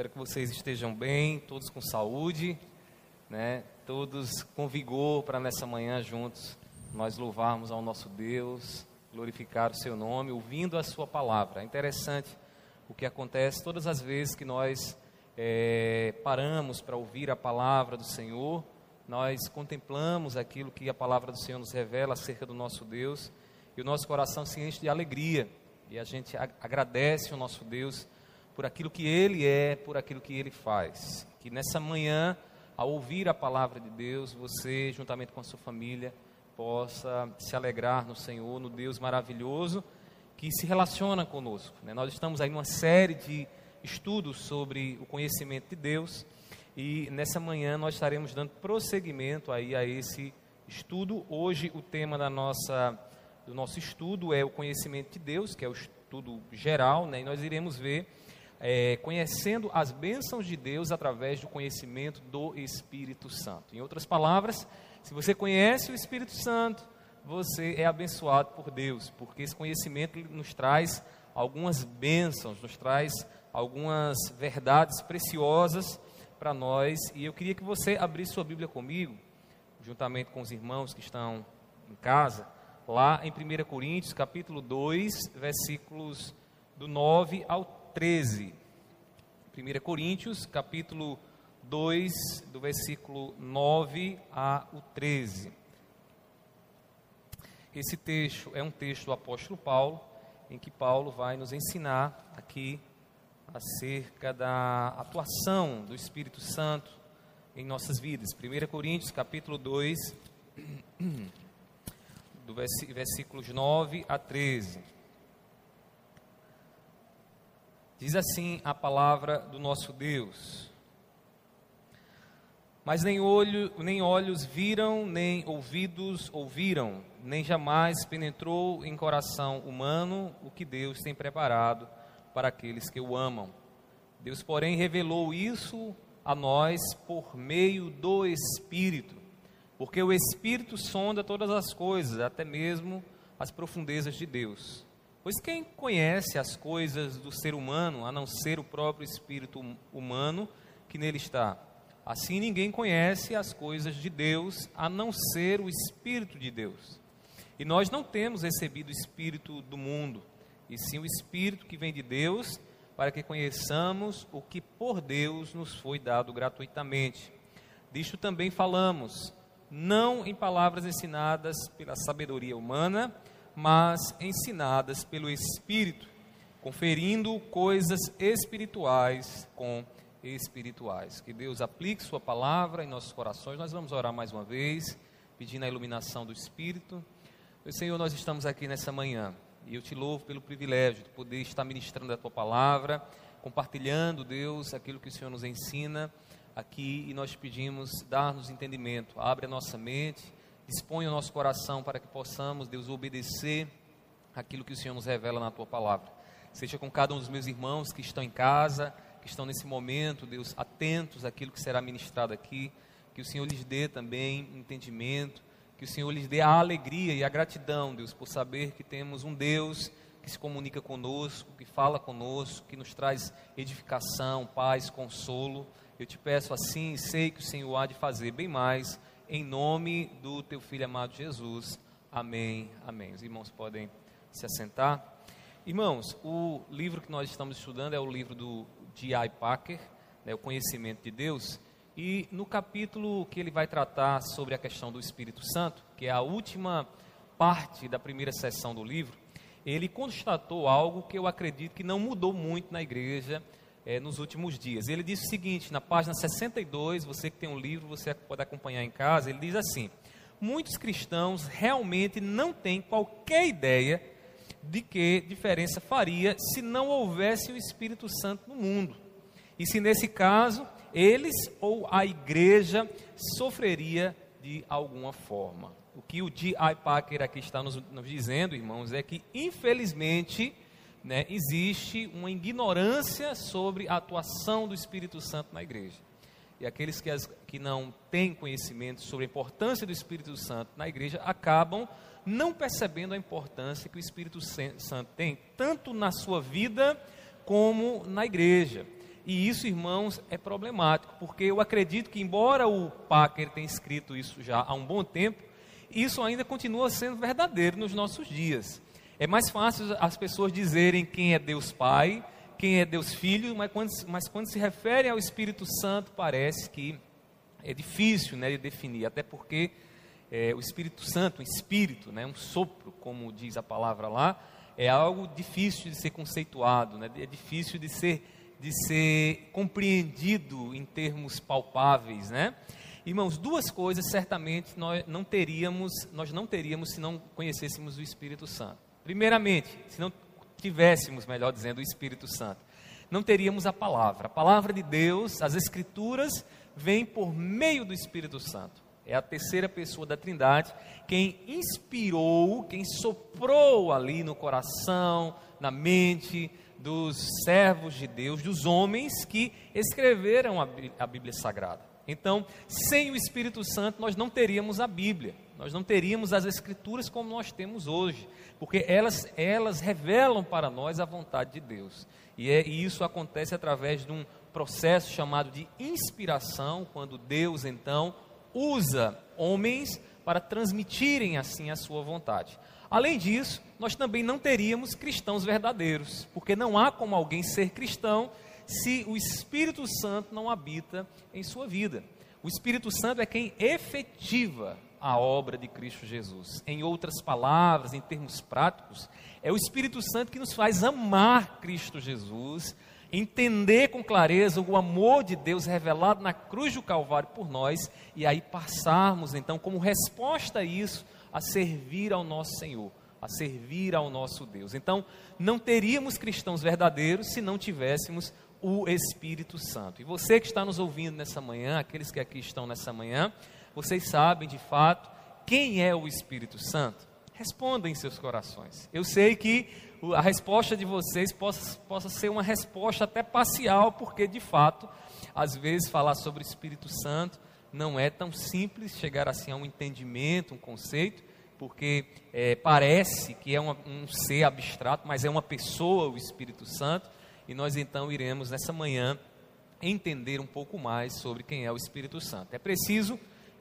Espero que vocês estejam bem, todos com saúde, né? Todos com vigor para nessa manhã juntos nós louvarmos ao nosso Deus, glorificar o seu nome, ouvindo a sua palavra. É interessante o que acontece todas as vezes que nós é, paramos para ouvir a palavra do Senhor, nós contemplamos aquilo que a palavra do Senhor nos revela acerca do nosso Deus e o nosso coração se enche de alegria e a gente agradece ao nosso Deus por aquilo que Ele é, por aquilo que Ele faz. Que nessa manhã, ao ouvir a palavra de Deus, você, juntamente com a sua família, possa se alegrar no Senhor, no Deus maravilhoso que se relaciona conosco. Né? Nós estamos aí numa série de estudos sobre o conhecimento de Deus e nessa manhã nós estaremos dando prosseguimento aí a esse estudo. Hoje o tema da nossa do nosso estudo é o conhecimento de Deus, que é o estudo geral, né? E nós iremos ver é, conhecendo as bênçãos de Deus através do conhecimento do Espírito Santo. Em outras palavras, se você conhece o Espírito Santo, você é abençoado por Deus, porque esse conhecimento nos traz algumas bênçãos, nos traz algumas verdades preciosas para nós. E eu queria que você abrisse sua Bíblia comigo, juntamente com os irmãos que estão em casa, lá em 1 Coríntios, capítulo 2, versículos do 9 ao 13. 1 Coríntios, capítulo 2, do versículo 9 a o 13. Esse texto é um texto do apóstolo Paulo, em que Paulo vai nos ensinar aqui acerca da atuação do Espírito Santo em nossas vidas. 1 Coríntios, capítulo 2, do versículos 9 a 13. Diz assim a palavra do nosso Deus. Mas nem, olho, nem olhos viram, nem ouvidos ouviram, nem jamais penetrou em coração humano o que Deus tem preparado para aqueles que o amam. Deus, porém, revelou isso a nós por meio do Espírito, porque o Espírito sonda todas as coisas, até mesmo as profundezas de Deus. Pois quem conhece as coisas do ser humano, a não ser o próprio espírito hum, humano que nele está? Assim ninguém conhece as coisas de Deus, a não ser o espírito de Deus. E nós não temos recebido o espírito do mundo, e sim o espírito que vem de Deus, para que conheçamos o que por Deus nos foi dado gratuitamente. Disto também falamos, não em palavras ensinadas pela sabedoria humana, mas ensinadas pelo Espírito, conferindo coisas espirituais com espirituais. Que Deus aplique Sua palavra em nossos corações. Nós vamos orar mais uma vez, pedindo a iluminação do Espírito. Meu Senhor, nós estamos aqui nessa manhã e eu te louvo pelo privilégio de poder estar ministrando a Tua palavra, compartilhando, Deus, aquilo que o Senhor nos ensina aqui e nós pedimos dar-nos entendimento. Abre a nossa mente Dispõe o nosso coração para que possamos, Deus, obedecer aquilo que o Senhor nos revela na tua palavra. Seja com cada um dos meus irmãos que estão em casa, que estão nesse momento, Deus, atentos àquilo que será ministrado aqui. Que o Senhor lhes dê também entendimento, que o Senhor lhes dê a alegria e a gratidão, Deus, por saber que temos um Deus que se comunica conosco, que fala conosco, que nos traz edificação, paz, consolo. Eu te peço assim, sei que o Senhor há de fazer bem mais em nome do teu filho amado Jesus. Amém. Amém. Os irmãos podem se assentar. Irmãos, o livro que nós estamos estudando é o livro do D.I. Packer, né, O Conhecimento de Deus. E no capítulo que ele vai tratar sobre a questão do Espírito Santo, que é a última parte da primeira sessão do livro, ele constatou algo que eu acredito que não mudou muito na igreja é, nos últimos dias. Ele diz o seguinte, na página 62, você que tem um livro, você pode acompanhar em casa, ele diz assim: muitos cristãos realmente não têm qualquer ideia de que diferença faria se não houvesse o Espírito Santo no mundo. E se nesse caso, eles ou a igreja sofreria de alguma forma. O que o D.I. Packer aqui está nos, nos dizendo, irmãos, é que infelizmente né, existe uma ignorância sobre a atuação do Espírito Santo na igreja. E aqueles que, as, que não têm conhecimento sobre a importância do Espírito Santo na igreja acabam não percebendo a importância que o Espírito Santo tem, tanto na sua vida como na igreja. E isso, irmãos, é problemático, porque eu acredito que, embora o Packer tenha escrito isso já há um bom tempo, isso ainda continua sendo verdadeiro nos nossos dias. É mais fácil as pessoas dizerem quem é Deus Pai, quem é Deus Filho, mas quando, mas quando se refere ao Espírito Santo, parece que é difícil né, de definir, até porque é, o Espírito Santo, um espírito, né, um sopro, como diz a palavra lá, é algo difícil de ser conceituado, né, é difícil de ser de ser compreendido em termos palpáveis, né? Irmãos, duas coisas certamente nós não teríamos, nós não teríamos se não conhecêssemos o Espírito Santo. Primeiramente, se não tivéssemos, melhor dizendo, o Espírito Santo, não teríamos a palavra. A palavra de Deus, as escrituras, vêm por meio do Espírito Santo. É a terceira pessoa da Trindade quem inspirou, quem soprou ali no coração, na mente, dos servos de Deus, dos homens que escreveram a Bíblia Sagrada. Então, sem o Espírito Santo, nós não teríamos a Bíblia, nós não teríamos as Escrituras como nós temos hoje, porque elas, elas revelam para nós a vontade de Deus. E, é, e isso acontece através de um processo chamado de inspiração, quando Deus então usa homens para transmitirem assim a sua vontade. Além disso, nós também não teríamos cristãos verdadeiros, porque não há como alguém ser cristão se o Espírito Santo não habita em sua vida. O Espírito Santo é quem efetiva a obra de Cristo Jesus. Em outras palavras, em termos práticos, é o Espírito Santo que nos faz amar Cristo Jesus, entender com clareza o amor de Deus revelado na cruz do Calvário por nós e aí passarmos então como resposta a isso a servir ao nosso Senhor, a servir ao nosso Deus. Então, não teríamos cristãos verdadeiros se não tivéssemos o Espírito Santo. E você que está nos ouvindo nessa manhã, aqueles que aqui estão nessa manhã, vocês sabem de fato quem é o Espírito Santo? Responda em seus corações. Eu sei que a resposta de vocês possa, possa ser uma resposta até parcial, porque de fato, às vezes falar sobre Espírito Santo não é tão simples chegar assim a um entendimento, um conceito, porque é, parece que é um ser abstrato, mas é uma pessoa, o Espírito Santo, e nós então iremos nessa manhã entender um pouco mais sobre quem é o Espírito Santo. É preciso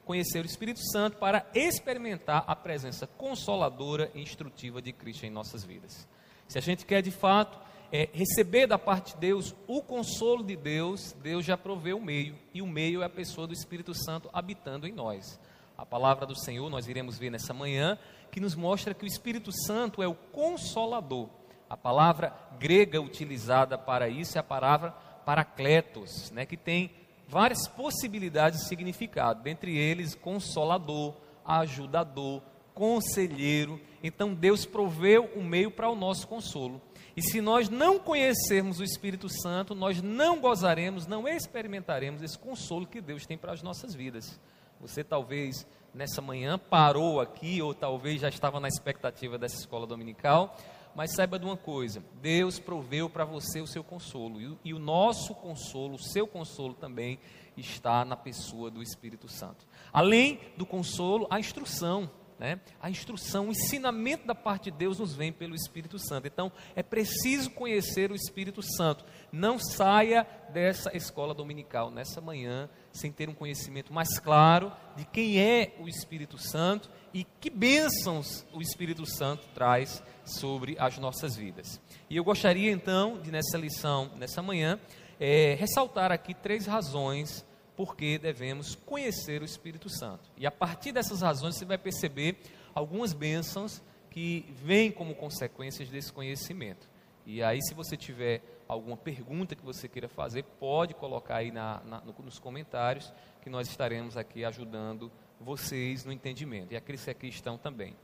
conhecer o Espírito Santo para experimentar a presença consoladora e instrutiva de Cristo em nossas vidas. Se a gente quer de fato é, receber da parte de Deus o consolo de Deus, Deus já proveu o meio, e o meio é a pessoa do Espírito Santo habitando em nós. A palavra do Senhor, nós iremos ver nessa manhã, que nos mostra que o Espírito Santo é o consolador. A palavra grega utilizada para isso é a palavra paracletos, né, que tem várias possibilidades de significado, dentre eles consolador, ajudador, conselheiro. Então Deus proveu o meio para o nosso consolo. E se nós não conhecermos o Espírito Santo, nós não gozaremos, não experimentaremos esse consolo que Deus tem para as nossas vidas. Você talvez nessa manhã parou aqui, ou talvez já estava na expectativa dessa escola dominical, mas saiba de uma coisa: Deus proveu para você o seu consolo, e, e o nosso consolo, o seu consolo também está na pessoa do Espírito Santo. Além do consolo, a instrução né? A instrução, o ensinamento da parte de Deus nos vem pelo Espírito Santo. Então, é preciso conhecer o Espírito Santo. Não saia dessa escola dominical nessa manhã sem ter um conhecimento mais claro de quem é o Espírito Santo e que bênçãos o Espírito Santo traz sobre as nossas vidas. E eu gostaria então de nessa lição, nessa manhã, é, ressaltar aqui três razões porque devemos conhecer o Espírito Santo. E a partir dessas razões você vai perceber algumas bênçãos que vêm como consequências desse conhecimento. E aí, se você tiver alguma pergunta que você queira fazer, pode colocar aí na, na, nos comentários, que nós estaremos aqui ajudando vocês no entendimento, e aqueles que aqui estão também.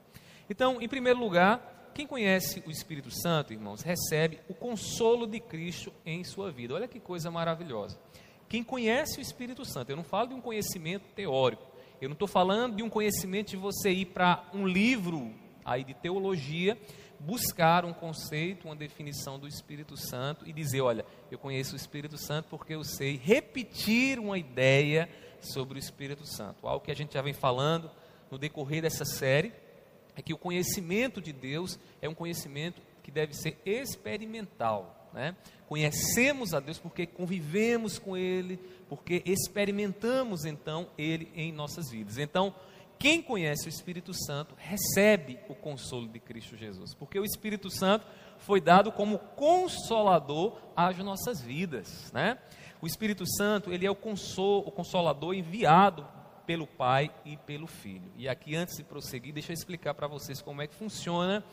Então, em primeiro lugar, quem conhece o Espírito Santo, irmãos, recebe o consolo de Cristo em sua vida. Olha que coisa maravilhosa. Quem conhece o Espírito Santo, eu não falo de um conhecimento teórico, eu não estou falando de um conhecimento de você ir para um livro aí de teologia, buscar um conceito, uma definição do Espírito Santo e dizer, olha, eu conheço o Espírito Santo porque eu sei repetir uma ideia sobre o Espírito Santo. Algo que a gente já vem falando no decorrer dessa série é que o conhecimento de Deus é um conhecimento que deve ser experimental né? Conhecemos a Deus porque convivemos com Ele, porque experimentamos então Ele em nossas vidas. Então, quem conhece o Espírito Santo recebe o consolo de Cristo Jesus, porque o Espírito Santo foi dado como consolador às nossas vidas, né? O Espírito Santo, ele é o, consolo, o consolador enviado pelo Pai e pelo Filho. E aqui, antes de prosseguir, deixa eu explicar para vocês como é que funciona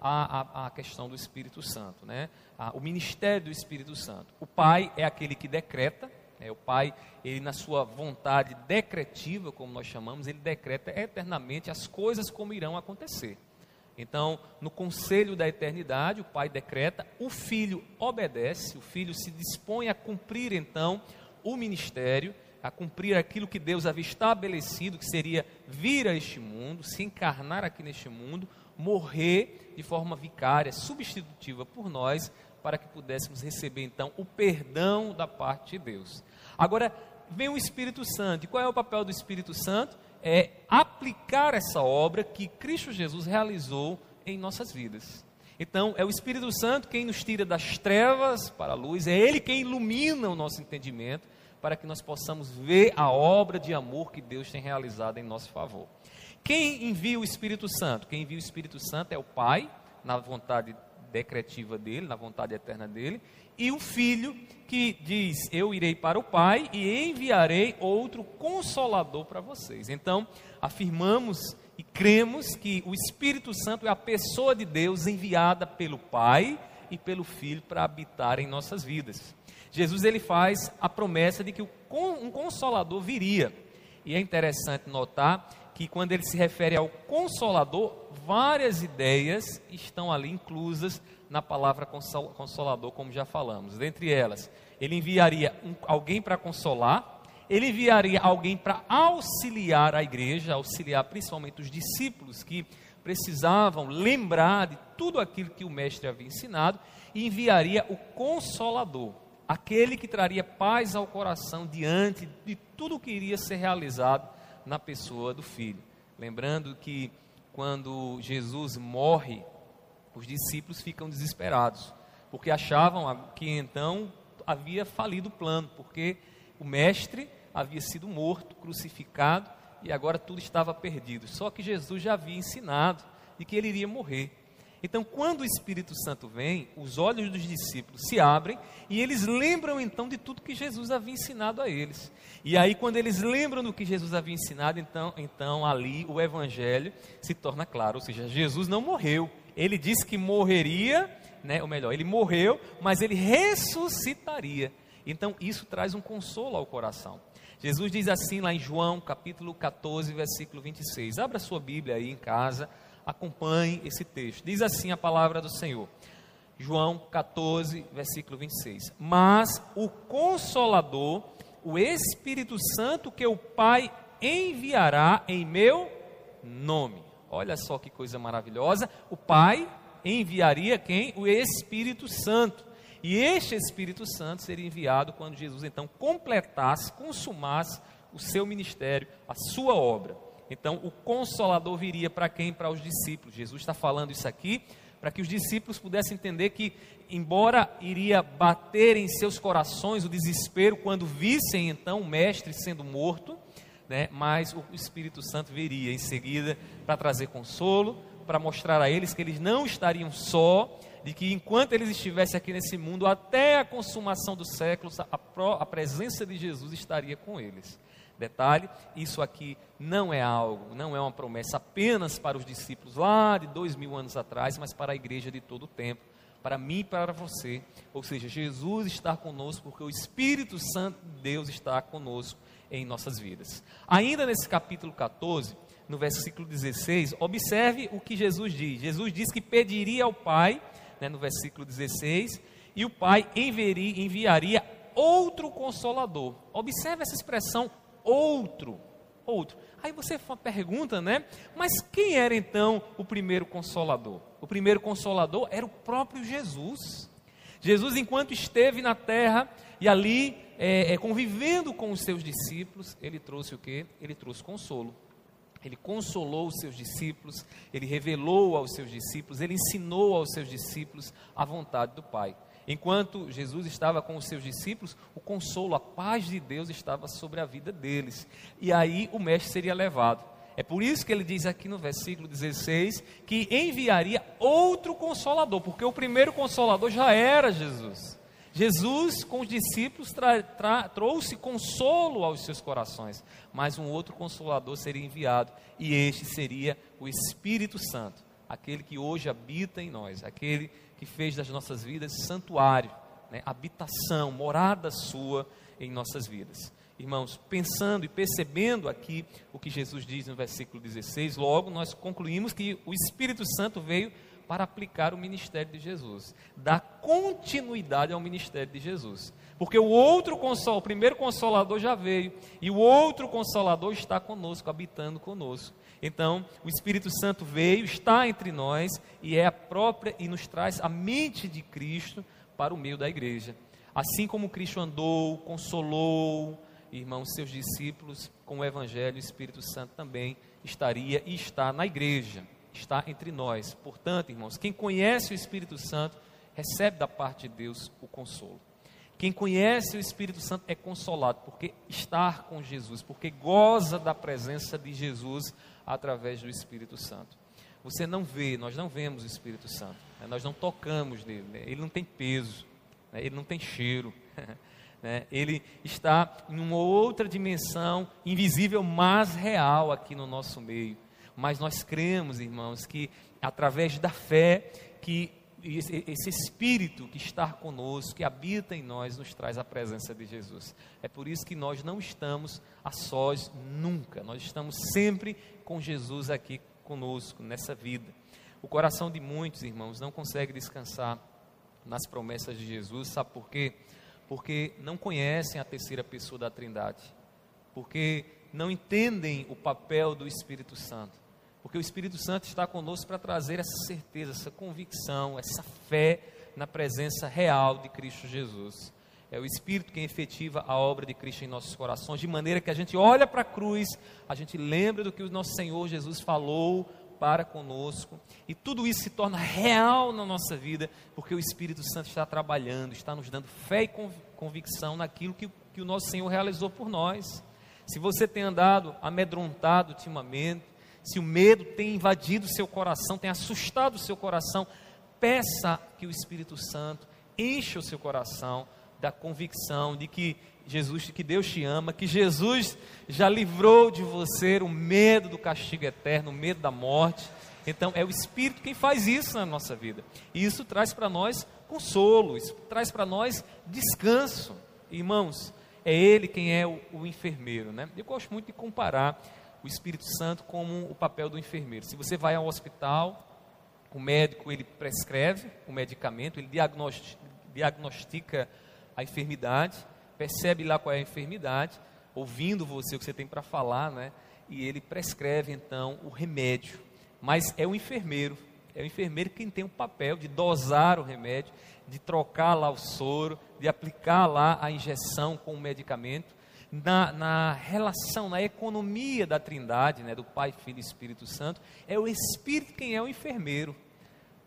a, a, a questão do Espírito Santo, né? A, o ministério do Espírito Santo. O Pai é aquele que decreta, é, o Pai, ele na sua vontade decretiva, como nós chamamos, ele decreta eternamente as coisas como irão acontecer. Então, no conselho da eternidade, o Pai decreta, o Filho obedece, o Filho se dispõe a cumprir então o ministério, a cumprir aquilo que Deus havia estabelecido, que seria vir a este mundo, se encarnar aqui neste mundo, morrer de forma vicária, substitutiva por nós, para que pudéssemos receber então o perdão da parte de Deus. Agora, vem o Espírito Santo. E qual é o papel do Espírito Santo? É aplicar essa obra que Cristo Jesus realizou em nossas vidas. Então, é o Espírito Santo quem nos tira das trevas para a luz, é Ele quem ilumina o nosso entendimento para que nós possamos ver a obra de amor que Deus tem realizado em nosso favor. Quem envia o Espírito Santo? Quem envia o Espírito Santo é o Pai, na vontade decretiva dele, na vontade eterna dele, e o Filho que diz: Eu irei para o Pai e enviarei outro consolador para vocês. Então, afirmamos e cremos que o Espírito Santo é a pessoa de Deus enviada pelo Pai e pelo Filho para habitar em nossas vidas. Jesus ele faz a promessa de que um consolador viria. E é interessante notar que quando ele se refere ao consolador, várias ideias estão ali inclusas na palavra consolador, como já falamos. Dentre elas, ele enviaria um, alguém para consolar, ele enviaria alguém para auxiliar a igreja, auxiliar principalmente os discípulos que precisavam lembrar de tudo aquilo que o mestre havia ensinado, e enviaria o consolador, aquele que traria paz ao coração diante de tudo que iria ser realizado na pessoa do filho. Lembrando que quando Jesus morre, os discípulos ficam desesperados, porque achavam que então havia falido o plano, porque o mestre havia sido morto, crucificado, e agora tudo estava perdido. Só que Jesus já havia ensinado de que ele iria morrer. Então, quando o Espírito Santo vem, os olhos dos discípulos se abrem e eles lembram então de tudo que Jesus havia ensinado a eles. E aí, quando eles lembram do que Jesus havia ensinado, então, então ali o Evangelho se torna claro. Ou seja, Jesus não morreu. Ele disse que morreria, né, ou melhor, ele morreu, mas ele ressuscitaria. Então, isso traz um consolo ao coração. Jesus diz assim lá em João, capítulo 14, versículo 26. Abra sua Bíblia aí em casa acompanhe esse texto. Diz assim a palavra do Senhor. João 14, versículo 26. Mas o Consolador, o Espírito Santo que o Pai enviará em meu nome. Olha só que coisa maravilhosa. O Pai enviaria quem? O Espírito Santo. E este Espírito Santo seria enviado quando Jesus então completasse, consumasse o seu ministério, a sua obra. Então, o consolador viria para quem? Para os discípulos. Jesus está falando isso aqui para que os discípulos pudessem entender que, embora iria bater em seus corações o desespero quando vissem então o mestre sendo morto, né, mas o Espírito Santo viria em seguida para trazer consolo, para mostrar a eles que eles não estariam só, de que enquanto eles estivessem aqui nesse mundo, até a consumação dos séculos, a, a presença de Jesus estaria com eles. Detalhe: isso aqui não é algo, não é uma promessa apenas para os discípulos lá de dois mil anos atrás, mas para a igreja de todo o tempo, para mim e para você. Ou seja, Jesus está conosco porque o Espírito Santo de Deus está conosco em nossas vidas. Ainda nesse capítulo 14, no versículo 16, observe o que Jesus diz. Jesus diz que pediria ao Pai, né, no versículo 16, e o Pai enviaria, outro consolador. Observe essa expressão outro. Outro. Aí você pergunta, né? Mas quem era então o primeiro consolador? O primeiro consolador era o próprio Jesus. Jesus, enquanto esteve na terra e ali é, é, convivendo com os seus discípulos, ele trouxe o que? Ele trouxe consolo. Ele consolou os seus discípulos, ele revelou aos seus discípulos, ele ensinou aos seus discípulos a vontade do Pai. Enquanto Jesus estava com os seus discípulos, o consolo, a paz de Deus estava sobre a vida deles. E aí o mestre seria levado. É por isso que ele diz aqui no versículo 16 que enviaria outro consolador, porque o primeiro consolador já era Jesus. Jesus, com os discípulos, trouxe consolo aos seus corações, mas um outro consolador seria enviado, e este seria o Espírito Santo, aquele que hoje habita em nós, aquele que fez das nossas vidas santuário, né, habitação, morada sua em nossas vidas. Irmãos, pensando e percebendo aqui o que Jesus diz no versículo 16, logo nós concluímos que o Espírito Santo veio para aplicar o ministério de Jesus, dar continuidade ao ministério de Jesus. Porque o outro consolador, o primeiro consolador já veio, e o outro consolador está conosco, habitando conosco. Então, o Espírito Santo veio, está entre nós e é a própria e nos traz a mente de Cristo para o meio da igreja. Assim como Cristo andou, consolou, irmãos, seus discípulos com o Evangelho, o Espírito Santo também estaria e está na igreja, está entre nós. Portanto, irmãos, quem conhece o Espírito Santo recebe da parte de Deus o consolo. Quem conhece o Espírito Santo é consolado, porque está com Jesus, porque goza da presença de Jesus através do Espírito Santo. Você não vê, nós não vemos o Espírito Santo, né? nós não tocamos nele, né? ele não tem peso, né? ele não tem cheiro. Né? Ele está em uma outra dimensão, invisível, mas real aqui no nosso meio. Mas nós cremos, irmãos, que através da fé, que esse Espírito que está conosco, que habita em nós, nos traz a presença de Jesus. É por isso que nós não estamos a sós nunca, nós estamos sempre com Jesus aqui conosco, nessa vida. O coração de muitos irmãos não consegue descansar nas promessas de Jesus, sabe por quê? porque não conhecem a terceira pessoa da Trindade, porque não entendem o papel do Espírito Santo, porque o Espírito Santo está conosco para trazer essa certeza, essa convicção, essa fé na presença real de Cristo Jesus. É o Espírito quem efetiva a obra de Cristo em nossos corações, de maneira que a gente olha para a cruz, a gente lembra do que o nosso Senhor Jesus falou para conosco, e tudo isso se torna real na nossa vida, porque o Espírito Santo está trabalhando, está nos dando fé e convicção naquilo que, que o nosso Senhor realizou por nós. Se você tem andado amedrontado ultimamente, se o medo tem invadido seu coração, tem assustado o seu coração, peça que o Espírito Santo encha o seu coração da convicção de que Jesus, que Deus te ama, que Jesus já livrou de você o medo do castigo eterno, o medo da morte. Então é o Espírito quem faz isso na nossa vida. E isso traz para nós consolo, isso traz para nós descanso. Irmãos, é Ele quem é o, o, enfermeiro. Né? Eu gosto muito de comparar o Espírito Santo como o papel do enfermeiro. Se você vai ao hospital, o médico ele prescreve o medicamento, ele diagnostica, diagnostica a enfermidade percebe lá qual é a enfermidade, ouvindo você o que você tem para falar, né? E ele prescreve então o remédio. Mas é o enfermeiro, é o enfermeiro quem tem o papel de dosar o remédio, de trocar lá o soro, de aplicar lá a injeção com o medicamento. Na, na, relação, na economia da trindade, né, do Pai, Filho e Espírito Santo, é o Espírito quem é o enfermeiro.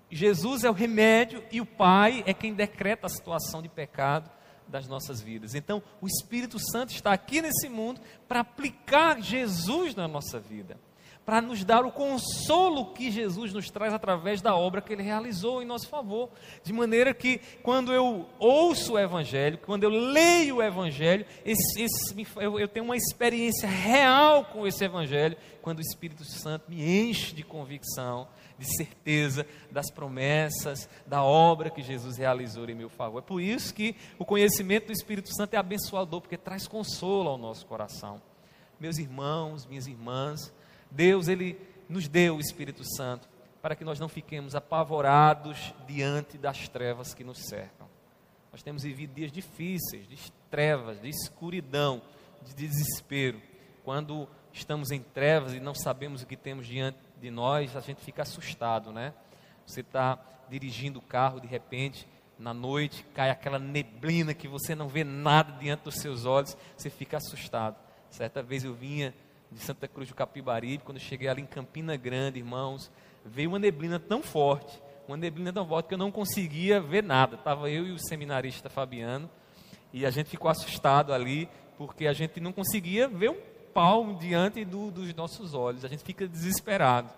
Jesus é o remédio e o Pai é quem decreta a situação de pecado das nossas vidas. Então, o Espírito Santo está aqui nesse mundo para aplicar Jesus na nossa vida, para nos dar o consolo que Jesus nos traz através da obra que ele realizou em nosso favor. De maneira que, quando eu ouço o Evangelho, quando eu leio o Evangelho, esse, esse, eu, eu tenho uma experiência real com esse Evangelho, quando o Espírito Santo me enche de convicção de certeza das promessas, da obra que Jesus realizou em meu favor. É por isso que o conhecimento do Espírito Santo é abençoador, porque traz consolo ao nosso coração. Meus irmãos, minhas irmãs, Deus, Ele nos deu o Espírito Santo para que nós não fiquemos apavorados diante das trevas que nos cercam. Nós temos vivido dias difíceis, de trevas, de escuridão, de desespero. Quando estamos em trevas e não sabemos o que temos diante de nós, a gente fica assustado, né? Você está dirigindo o carro, de repente, na noite, cai aquela neblina que você não vê nada diante dos seus olhos, você fica assustado. Certa vez eu vinha de Santa Cruz do Capibaribe, quando cheguei ali em Campina Grande, irmãos, veio uma neblina tão forte, uma neblina tão forte que eu não conseguia ver nada. Estava eu e o seminarista Fabiano, e a gente ficou assustado ali, porque a gente não conseguia ver um palmo diante do, dos nossos olhos, a gente fica desesperado.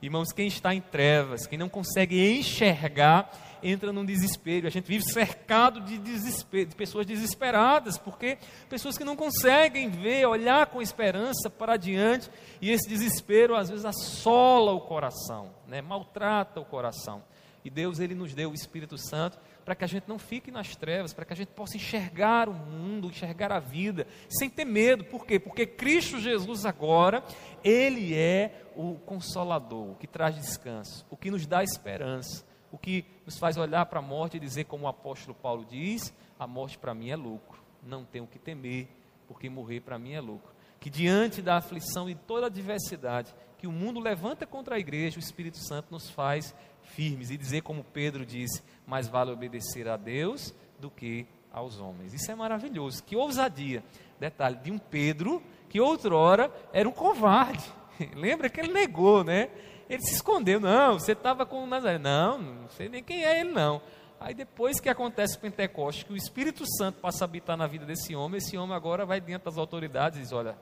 Irmãos, quem está em trevas, quem não consegue enxergar, entra num desespero. A gente vive cercado de de pessoas desesperadas, porque pessoas que não conseguem ver, olhar com esperança para adiante, e esse desespero às vezes assola o coração, né? maltrata o coração. E Deus ele nos deu o Espírito Santo para que a gente não fique nas trevas, para que a gente possa enxergar o mundo, enxergar a vida, sem ter medo. Por quê? Porque Cristo Jesus agora, ele é o consolador, o que traz descanso, o que nos dá esperança, o que nos faz olhar para a morte e dizer, como o apóstolo Paulo diz: a morte para mim é lucro, não tenho que temer, porque morrer para mim é lucro. Que diante da aflição e toda a adversidade que o mundo levanta contra a igreja, o Espírito Santo nos faz firmes e dizer, como Pedro disse: mais vale obedecer a Deus do que aos homens. Isso é maravilhoso. Que ousadia. Detalhe, de um Pedro que outrora era um covarde. Lembra que ele negou, né? Ele se escondeu. Não, você estava com o Nazaré. Não, não sei nem quem é ele, não. Aí depois que acontece o Pentecoste, que o Espírito Santo passa a habitar na vida desse homem, esse homem agora vai diante das autoridades e diz, olha,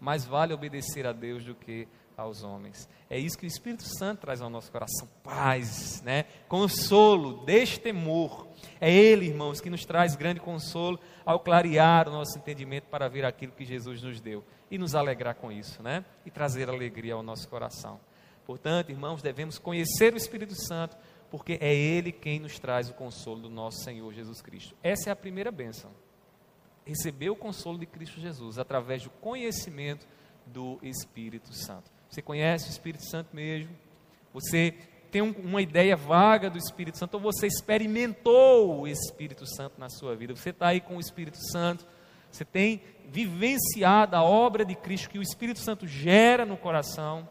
mais vale obedecer a Deus do que aos homens. É isso que o Espírito Santo traz ao nosso coração: paz, né? consolo, destemor. É Ele, irmãos, que nos traz grande consolo ao clarear o nosso entendimento para ver aquilo que Jesus nos deu e nos alegrar com isso, né? E trazer alegria ao nosso coração. Portanto, irmãos, devemos conhecer o Espírito Santo, porque é Ele quem nos traz o consolo do nosso Senhor Jesus Cristo. Essa é a primeira bênção. Receber o consolo de Cristo Jesus através do conhecimento do Espírito Santo. Você conhece o Espírito Santo mesmo? Você tem um, uma ideia vaga do Espírito Santo, ou você experimentou o Espírito Santo na sua vida? Você está aí com o Espírito Santo, você tem vivenciado a obra de Cristo que o Espírito Santo gera no coração.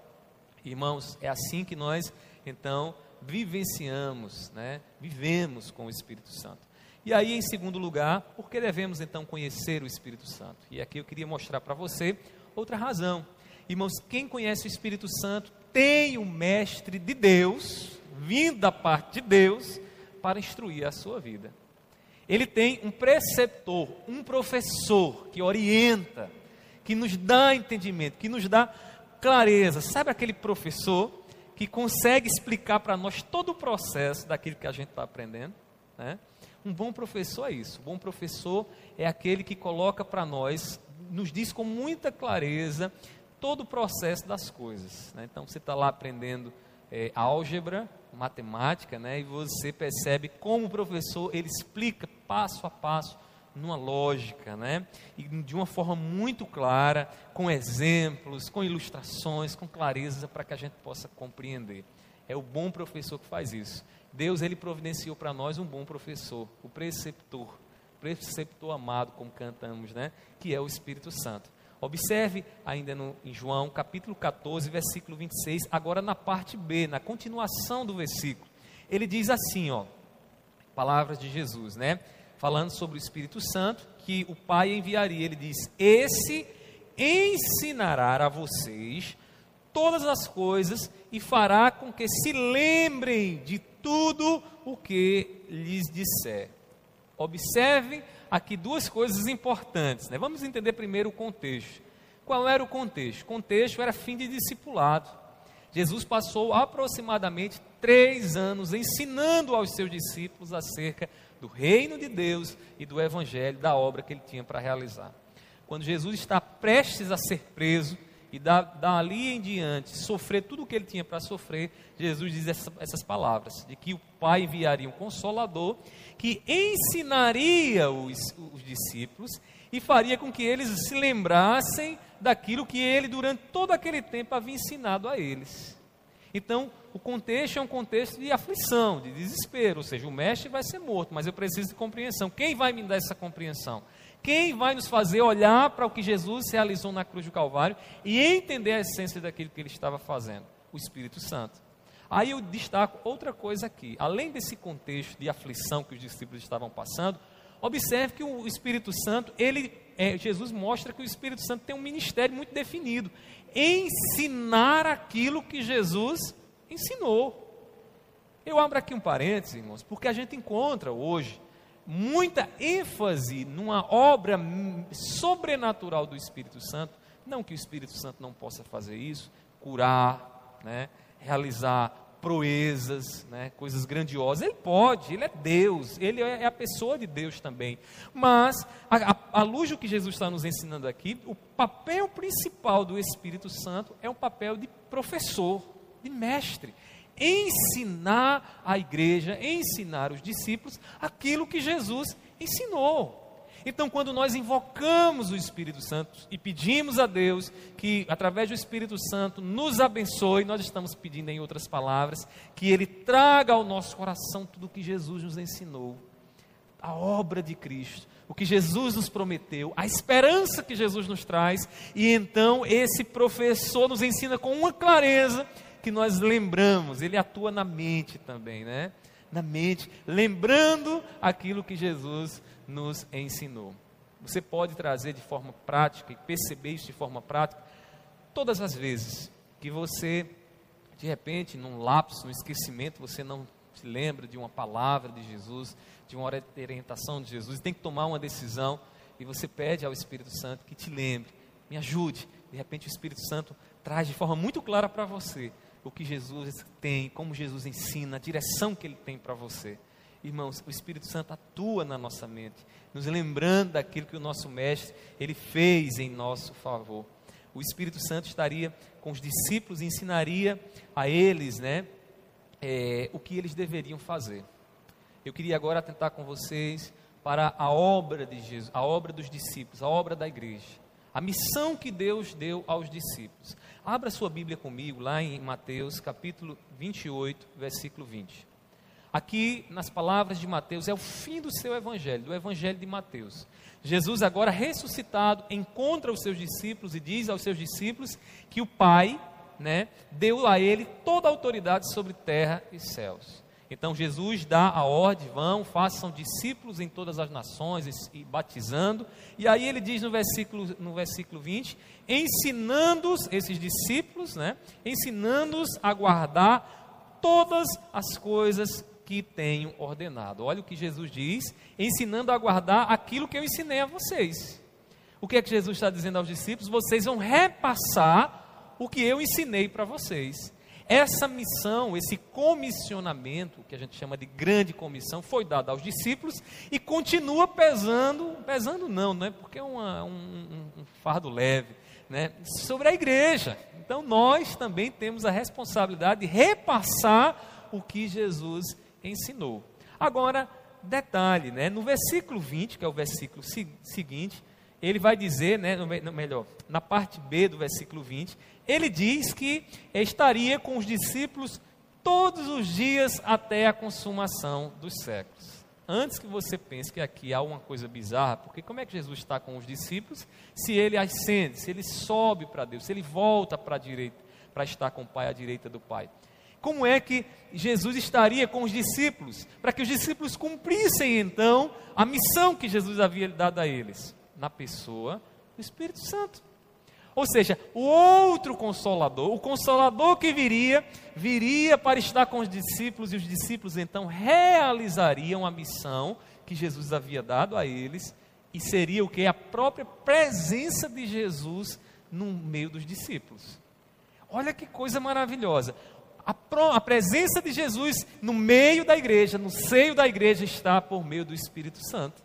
Irmãos, é assim que nós, então, vivenciamos, né? vivemos com o Espírito Santo. E aí, em segundo lugar, por que devemos então conhecer o Espírito Santo? E aqui eu queria mostrar para você outra razão. Irmãos, quem conhece o Espírito Santo tem o mestre de Deus, vindo da parte de Deus, para instruir a sua vida. Ele tem um preceptor, um professor que orienta, que nos dá entendimento, que nos dá clareza. Sabe aquele professor que consegue explicar para nós todo o processo daquilo que a gente está aprendendo? Né? Um bom professor é isso. Um bom professor é aquele que coloca para nós, nos diz com muita clareza todo o processo das coisas. Né? Então você está lá aprendendo é, álgebra, matemática, né? e você percebe como o professor ele explica passo a passo numa lógica, né? E de uma forma muito clara, com exemplos, com ilustrações, com clareza para que a gente possa compreender. É o bom professor que faz isso. Deus ele providenciou para nós um bom professor, o preceptor, preceptor amado, como cantamos, né? Que é o Espírito Santo. Observe ainda no, em João, capítulo 14, versículo 26, agora na parte B, na continuação do versículo. Ele diz assim, ó, palavras de Jesus, né? Falando sobre o Espírito Santo, que o Pai enviaria. Ele diz: Esse ensinará a vocês todas as coisas e fará com que se lembrem de tudo o que lhes disser. Observe aqui duas coisas importantes. Né? Vamos entender primeiro o contexto. Qual era o contexto? O contexto era fim de discipulado. Jesus passou aproximadamente três anos ensinando aos seus discípulos acerca do reino de Deus e do evangelho, da obra que ele tinha para realizar. Quando Jesus está prestes a ser preso, e da, dali em diante sofrer tudo o que ele tinha para sofrer, Jesus diz essa, essas palavras: de que o Pai enviaria um consolador que ensinaria os, os discípulos e faria com que eles se lembrassem daquilo que ele, durante todo aquele tempo, havia ensinado a eles. Então, o contexto é um contexto de aflição, de desespero, ou seja, o mestre vai ser morto, mas eu preciso de compreensão. Quem vai me dar essa compreensão? Quem vai nos fazer olhar para o que Jesus realizou na cruz do Calvário e entender a essência daquilo que ele estava fazendo? O Espírito Santo. Aí eu destaco outra coisa aqui. Além desse contexto de aflição que os discípulos estavam passando, observe que o Espírito Santo, ele, é, Jesus mostra que o Espírito Santo tem um ministério muito definido: ensinar aquilo que Jesus ensinou. Eu abro aqui um parênteses, irmãos, porque a gente encontra hoje muita ênfase numa obra sobrenatural do Espírito Santo. Não que o Espírito Santo não possa fazer isso, curar, né, realizar proezas, né, coisas grandiosas. Ele pode, ele é Deus, ele é a pessoa de Deus também. Mas, à luz do que Jesus está nos ensinando aqui, o papel principal do Espírito Santo é um papel de professor, de mestre ensinar a igreja, ensinar os discípulos aquilo que Jesus ensinou. Então, quando nós invocamos o Espírito Santo e pedimos a Deus que, através do Espírito Santo, nos abençoe, nós estamos pedindo, em outras palavras, que Ele traga ao nosso coração tudo o que Jesus nos ensinou, a obra de Cristo, o que Jesus nos prometeu, a esperança que Jesus nos traz, e então esse professor nos ensina com uma clareza que nós lembramos, ele atua na mente também, né? Na mente, lembrando aquilo que Jesus nos ensinou. Você pode trazer de forma prática e perceber isso de forma prática todas as vezes que você, de repente, num lapso, num esquecimento, você não se lembra de uma palavra de Jesus, de uma orientação de Jesus, tem que tomar uma decisão e você pede ao Espírito Santo que te lembre, me ajude. De repente, o Espírito Santo traz de forma muito clara para você o que Jesus tem, como Jesus ensina, a direção que ele tem para você. Irmãos, o Espírito Santo atua na nossa mente, nos lembrando daquilo que o nosso mestre ele fez em nosso favor. O Espírito Santo estaria com os discípulos e ensinaria a eles, né, é, o que eles deveriam fazer. Eu queria agora atentar com vocês para a obra de Jesus, a obra dos discípulos, a obra da igreja, a missão que Deus deu aos discípulos. Abra sua Bíblia comigo lá em Mateus capítulo 28, versículo 20. Aqui, nas palavras de Mateus, é o fim do seu evangelho, do evangelho de Mateus. Jesus, agora ressuscitado, encontra os seus discípulos e diz aos seus discípulos que o Pai né, deu a ele toda a autoridade sobre terra e céus. Então Jesus dá a ordem, vão, façam discípulos em todas as nações e, batizando. E aí ele diz no versículo, no versículo 20, ensinando-os, esses discípulos, né, ensinando-os a guardar todas as coisas que tenho ordenado. Olha o que Jesus diz, ensinando a guardar aquilo que eu ensinei a vocês. O que é que Jesus está dizendo aos discípulos? Vocês vão repassar o que eu ensinei para vocês. Essa missão, esse comissionamento, que a gente chama de grande comissão, foi dado aos discípulos e continua pesando, pesando não, não é porque é uma, um, um fardo leve, né, sobre a igreja. Então nós também temos a responsabilidade de repassar o que Jesus ensinou. Agora, detalhe, né, no versículo 20, que é o versículo se, seguinte, ele vai dizer, né, no, no, melhor, na parte B do versículo 20, ele diz que estaria com os discípulos todos os dias até a consumação dos séculos. Antes que você pense que aqui há uma coisa bizarra, porque como é que Jesus está com os discípulos se ele ascende, se ele sobe para Deus, se ele volta para a direita, para estar com o Pai à direita do Pai? Como é que Jesus estaria com os discípulos, para que os discípulos cumprissem então a missão que Jesus havia dado a eles? Na pessoa do Espírito Santo. Ou seja, o outro consolador, o consolador que viria, viria para estar com os discípulos e os discípulos então realizariam a missão que Jesus havia dado a eles e seria o que? A própria presença de Jesus no meio dos discípulos. Olha que coisa maravilhosa. A, presença de Jesus no meio da igreja, no seio da igreja, está por meio do Espírito Santo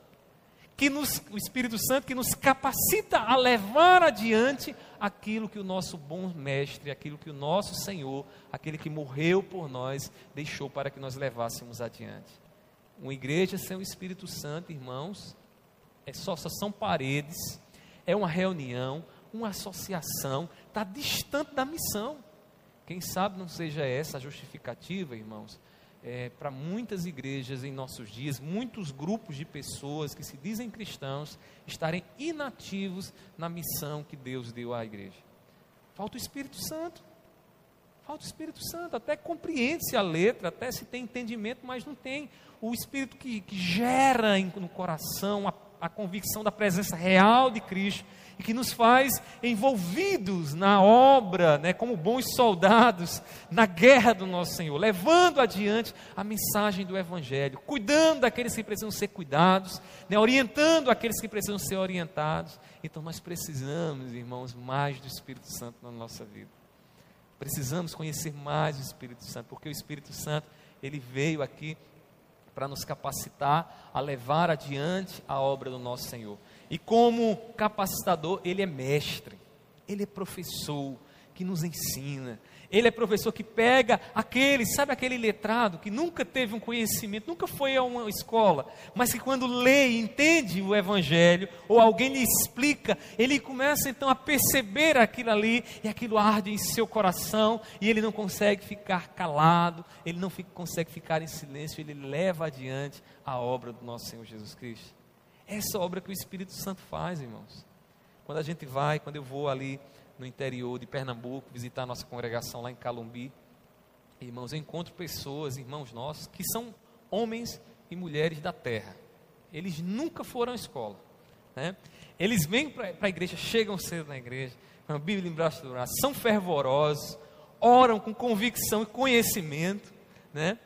que nos, o Espírito Santo que nos capacita a levar adiante aquilo que o nosso bom mestre, aquilo que o nosso Senhor, aquele que morreu por nós, deixou para que nós levássemos adiante. Uma igreja sem o Espírito Santo, irmãos, é só, só são paredes, é uma reunião, uma associação, está distante da missão. Quem sabe não seja essa a justificativa, irmãos, é, para muitas igrejas em nossos dias, muitos grupos de pessoas que se dizem cristãos estarem inativos na missão que Deus deu à igreja. Falta o Espírito Santo. Falta o Espírito Santo. Até compreende-se a letra, até se tem entendimento, mas não tem o Espírito que, que gera no coração a, a convicção da presença real de Cristo e que nos faz envolvidos na obra, né, como bons soldados na guerra do nosso Senhor, levando adiante a mensagem do Evangelho, cuidando daqueles que precisam ser cuidados, né, orientando aqueles que precisam ser orientados. Então nós precisamos, irmãos, mais do Espírito Santo na nossa vida. Precisamos conhecer mais o Espírito Santo, porque o Espírito Santo ele veio aqui para nos capacitar a levar adiante a obra do nosso Senhor. E como capacitador, ele é mestre, ele é professor que nos ensina. Ele é professor que pega aquele, sabe aquele letrado que nunca teve um conhecimento, nunca foi a uma escola, mas que quando lê e entende o evangelho, ou alguém lhe explica, ele começa então a perceber aquilo ali, e aquilo arde em seu coração, e ele não consegue ficar calado, ele não fica, consegue ficar em silêncio, ele leva adiante a obra do nosso Senhor Jesus Cristo. Essa obra que o Espírito Santo faz, irmãos. Quando a gente vai, quando eu vou ali no interior de Pernambuco, visitar a nossa congregação lá em Calumbi, irmãos, eu encontro pessoas, irmãos nossos, que são homens e mulheres da terra. Eles nunca foram à escola. Né? Eles vêm para a igreja, chegam cedo na igreja, com a Bíblia embaixo do braço, são fervorosos, oram com convicção e conhecimento, né?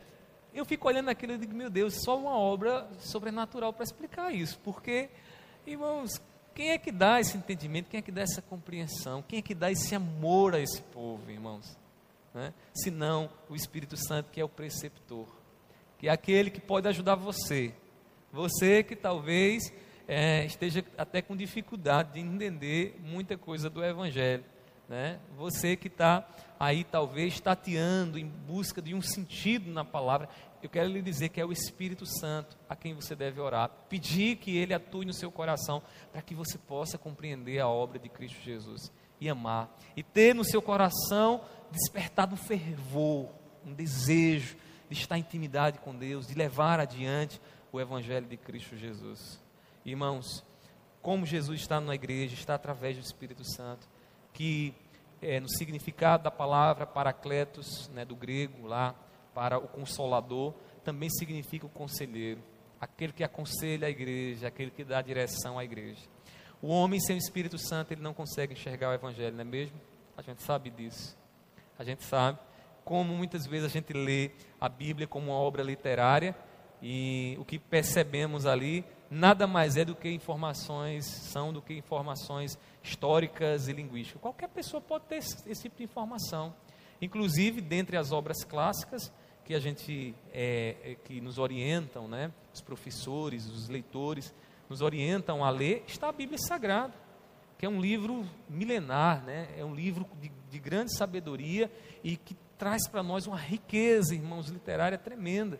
Eu fico olhando aquilo e digo, meu Deus, só uma obra sobrenatural para explicar isso, porque, irmãos, quem é que dá esse entendimento, quem é que dá essa compreensão, quem é que dá esse amor a esse povo, irmãos? Né? Se não o Espírito Santo, que é o preceptor, que é aquele que pode ajudar você, você que talvez é, esteja até com dificuldade de entender muita coisa do Evangelho. Né? Você que está aí talvez tateando em busca de um sentido na palavra, eu quero lhe dizer que é o Espírito Santo a quem você deve orar, pedir que ele atue no seu coração para que você possa compreender a obra de Cristo Jesus e amar e ter no seu coração despertado um fervor, um desejo de estar em intimidade com Deus, de levar adiante o evangelho de Cristo Jesus. Irmãos, como Jesus está na igreja, está através do Espírito Santo, que é, no significado da palavra paracletos, né, do grego lá, para o consolador, também significa o conselheiro, aquele que aconselha a igreja, aquele que dá direção à igreja. O homem sem o Espírito Santo, ele não consegue enxergar o Evangelho, não é mesmo? A gente sabe disso. A gente sabe como muitas vezes a gente lê a Bíblia como uma obra literária e o que percebemos ali nada mais é do que informações, são do que informações históricas e linguísticas. Qualquer pessoa pode ter esse, esse tipo de informação. Inclusive, dentre as obras clássicas, que a gente é, é, que nos orientam, né? Os professores, os leitores nos orientam a ler está a Bíblia Sagrada, que é um livro milenar, né? É um livro de, de grande sabedoria e que traz para nós uma riqueza, irmãos, literária tremenda.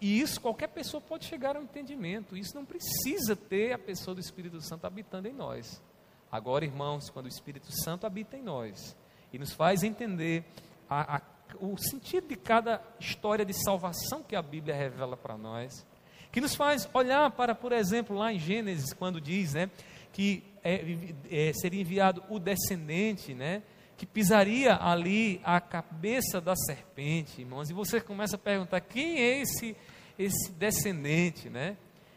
E isso qualquer pessoa pode chegar ao entendimento. Isso não precisa ter a pessoa do Espírito Santo habitando em nós. Agora, irmãos, quando o Espírito Santo habita em nós e nos faz entender a, a o sentido de cada história de salvação que a Bíblia revela para nós, que nos faz olhar para, por exemplo, lá em Gênesis, quando diz né, que é, é, seria enviado o descendente, né, que pisaria ali a cabeça da serpente, irmãos, e você começa a perguntar: quem é esse, esse descendente? Né?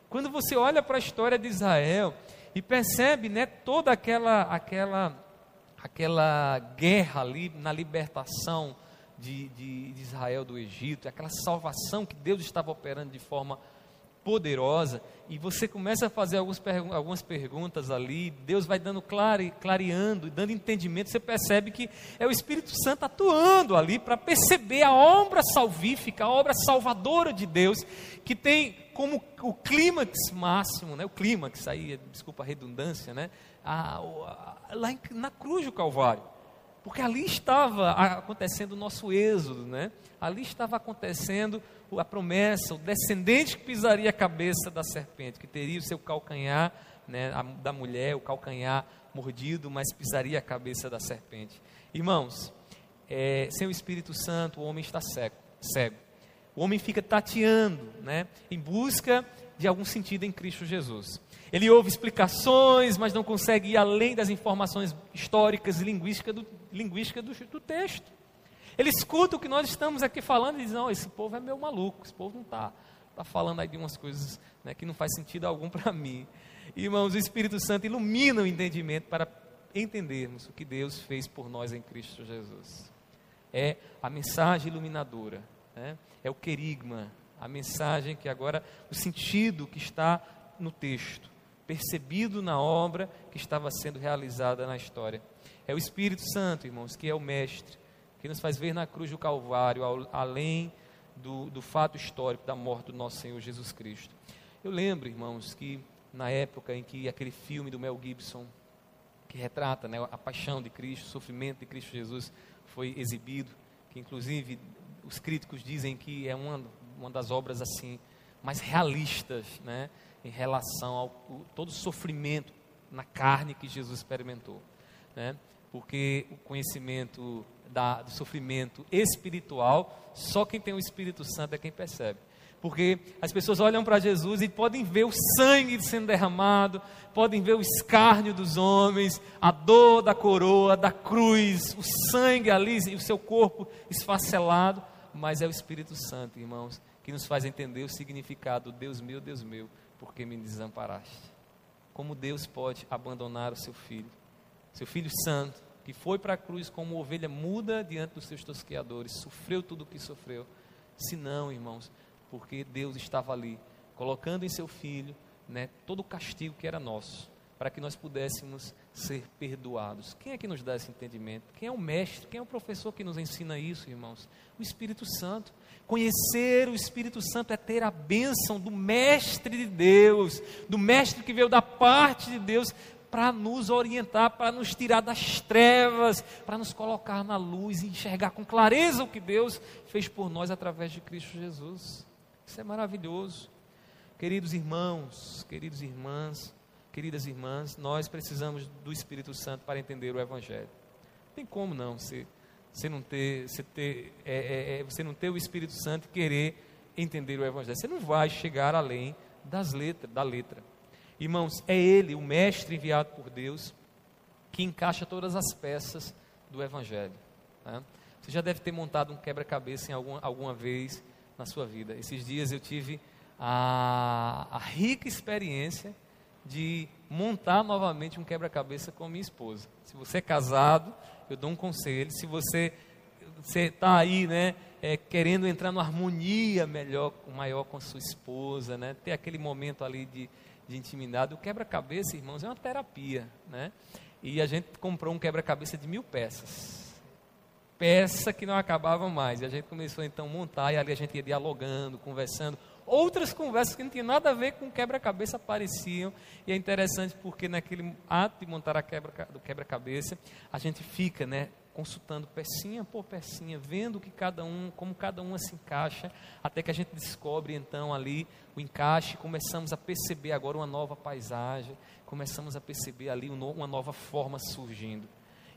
Quando você olha para a história de Israel e percebe né, toda aquela, aquela, aquela guerra ali na libertação de, de, de Israel do Egito, aquela salvação que Deus estava operando de forma poderosa, e você começa a fazer algumas, algumas perguntas ali, Deus vai dando clare, clareando, dando entendimento, você percebe que é o Espírito Santo atuando ali para perceber a obra salvífica, a obra salvadora de Deus, que tem como o clímax máximo, né, o clímax, aí, desculpa a redundância, né, a, a, lá em, na cruz do Calvário. Porque ali estava acontecendo o nosso êxodo, né? Ali estava acontecendo a promessa, o descendente que pisaria a cabeça da serpente, que teria o seu calcanhar, né, da mulher, o calcanhar mordido, mas pisaria a cabeça da serpente. Irmãos, é, sem o Espírito Santo, o homem está cego. cego. O homem fica tateando, né, em busca de algum sentido em Cristo Jesus. Ele ouve explicações, mas não consegue ir além das informações históricas e linguísticas do, linguística do, do texto. Ele escuta o que nós estamos aqui falando e diz: Não, esse povo é meu maluco, esse povo não está tá falando aí de umas coisas né, que não faz sentido algum para mim. Irmãos, o Espírito Santo ilumina o entendimento para entendermos o que Deus fez por nós em Cristo Jesus. É a mensagem iluminadora, né? é o querigma, a mensagem que agora, o sentido que está no texto, percebido na obra que estava sendo realizada na história. É o Espírito Santo, irmãos, que é o Mestre, que nos faz ver na cruz do Calvário, ao, além do, do fato histórico da morte do nosso Senhor Jesus Cristo. Eu lembro, irmãos, que na época em que aquele filme do Mel Gibson, que retrata né, a paixão de Cristo, o sofrimento de Cristo Jesus, foi exibido, que inclusive os críticos dizem que é uma, uma das obras assim mais realistas, né, em relação ao todo o sofrimento na carne que Jesus experimentou, né? Porque o conhecimento da, do sofrimento espiritual, só quem tem o Espírito Santo é quem percebe. Porque as pessoas olham para Jesus e podem ver o sangue sendo derramado, podem ver o escárnio dos homens, a dor da coroa, da cruz, o sangue ali e o seu corpo esfacelado, mas é o Espírito Santo, irmãos, que nos faz entender o significado, Deus meu, Deus meu, porque me desamparaste. Como Deus pode abandonar o seu filho, seu filho santo, que foi para a cruz como ovelha muda diante dos seus tosqueadores, sofreu tudo o que sofreu. Se não, irmãos, porque Deus estava ali, colocando em seu filho né, todo o castigo que era nosso, para que nós pudéssemos ser perdoados. Quem é que nos dá esse entendimento? Quem é o mestre? Quem é o professor que nos ensina isso, irmãos? O Espírito Santo. Conhecer o Espírito Santo é ter a bênção do mestre de Deus, do mestre que veio da parte de Deus para nos orientar, para nos tirar das trevas, para nos colocar na luz e enxergar com clareza o que Deus fez por nós através de Cristo Jesus. Isso é maravilhoso. Queridos irmãos, queridos irmãs, queridas irmãs, nós precisamos do Espírito Santo para entender o Evangelho. Não tem como não você, você não ter, você ter, é, é, é, você não ter o Espírito Santo e querer entender o Evangelho. Você não vai chegar além das letras, da letra. Irmãos, é Ele, o Mestre enviado por Deus, que encaixa todas as peças do Evangelho. Né? Você já deve ter montado um quebra-cabeça em alguma, alguma vez na sua vida. Esses dias eu tive a, a rica experiência de montar novamente um quebra-cabeça com minha esposa. Se você é casado, eu dou um conselho. Se você está aí, né, é, querendo entrar numa harmonia melhor, maior com a sua esposa, né, ter aquele momento ali de, de intimidade, o quebra-cabeça, irmãos, é uma terapia, né? E a gente comprou um quebra-cabeça de mil peças peça que não acabava mais. E a gente começou então a montar, e ali a gente ia dialogando, conversando. Outras conversas que não tinham nada a ver com quebra-cabeça apareciam. E é interessante porque naquele ato de montar a quebra, do quebra-cabeça, a gente fica, né? Consultando pecinha por pecinha, vendo que cada um, como cada uma se encaixa, até que a gente descobre então ali o encaixe, começamos a perceber agora uma nova paisagem, começamos a perceber ali uma nova forma surgindo.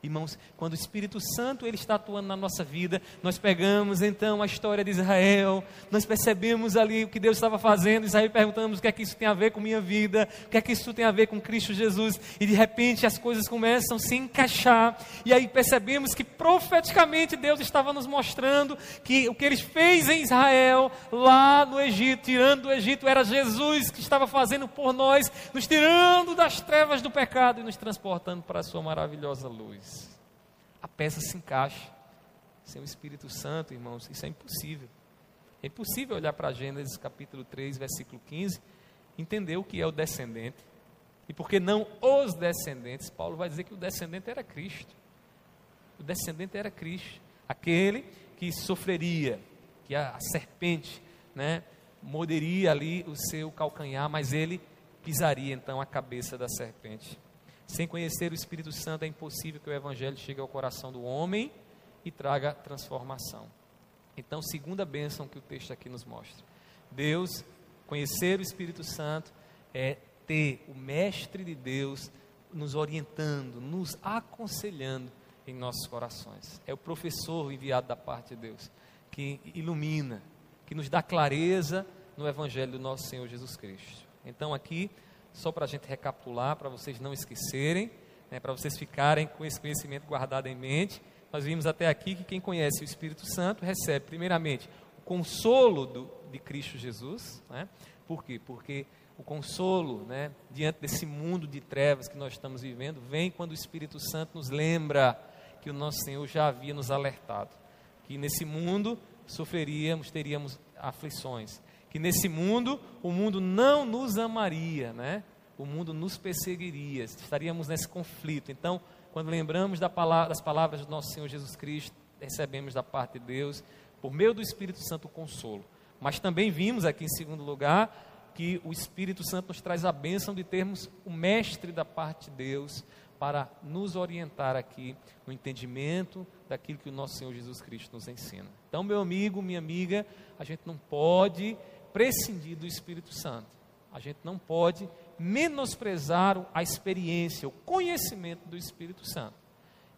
Irmãos, quando o Espírito Santo ele está atuando na nossa vida, nós pegamos então a história de Israel, nós percebemos ali o que Deus estava fazendo, Israel perguntamos o que é que isso tem a ver com minha vida, o que é que isso tem a ver com Cristo Jesus, e de repente as coisas começam a se encaixar, e aí percebemos que profeticamente Deus estava nos mostrando que o que ele fez em Israel, lá no Egito, tirando do Egito, era Jesus que estava fazendo por nós, nos tirando das trevas do pecado e nos transportando para a sua maravilhosa luz peça se encaixa. Sem o Espírito Santo, irmãos, isso é impossível. É impossível olhar para Gênesis capítulo 3, versículo 15, entender o que é o descendente. E porque não os descendentes, Paulo vai dizer que o descendente era Cristo. O descendente era Cristo, aquele que sofreria, que a, a serpente, né, morderia ali o seu calcanhar, mas ele pisaria então a cabeça da serpente. Sem conhecer o Espírito Santo é impossível que o Evangelho chegue ao coração do homem e traga transformação. Então, segunda bênção que o texto aqui nos mostra: Deus, conhecer o Espírito Santo é ter o Mestre de Deus nos orientando, nos aconselhando em nossos corações. É o professor enviado da parte de Deus que ilumina, que nos dá clareza no Evangelho do nosso Senhor Jesus Cristo. Então, aqui só para a gente recapitular, para vocês não esquecerem, né, para vocês ficarem com esse conhecimento guardado em mente. Nós vimos até aqui que quem conhece o Espírito Santo recebe, primeiramente, o consolo do, de Cristo Jesus. Né? Por quê? Porque o consolo, né, diante desse mundo de trevas que nós estamos vivendo, vem quando o Espírito Santo nos lembra que o nosso Senhor já havia nos alertado, que nesse mundo sofreríamos, teríamos aflições, que nesse mundo o mundo não nos amaria, né? O mundo nos perseguiria, estaríamos nesse conflito. Então, quando lembramos da palavra, das palavras do nosso Senhor Jesus Cristo, recebemos da parte de Deus, por meio do Espírito Santo, o consolo. Mas também vimos aqui em segundo lugar que o Espírito Santo nos traz a bênção de termos o mestre da parte de Deus para nos orientar aqui no entendimento daquilo que o nosso Senhor Jesus Cristo nos ensina. Então, meu amigo, minha amiga, a gente não pode prescindir do Espírito Santo. A gente não pode menosprezar a experiência, o conhecimento do Espírito Santo.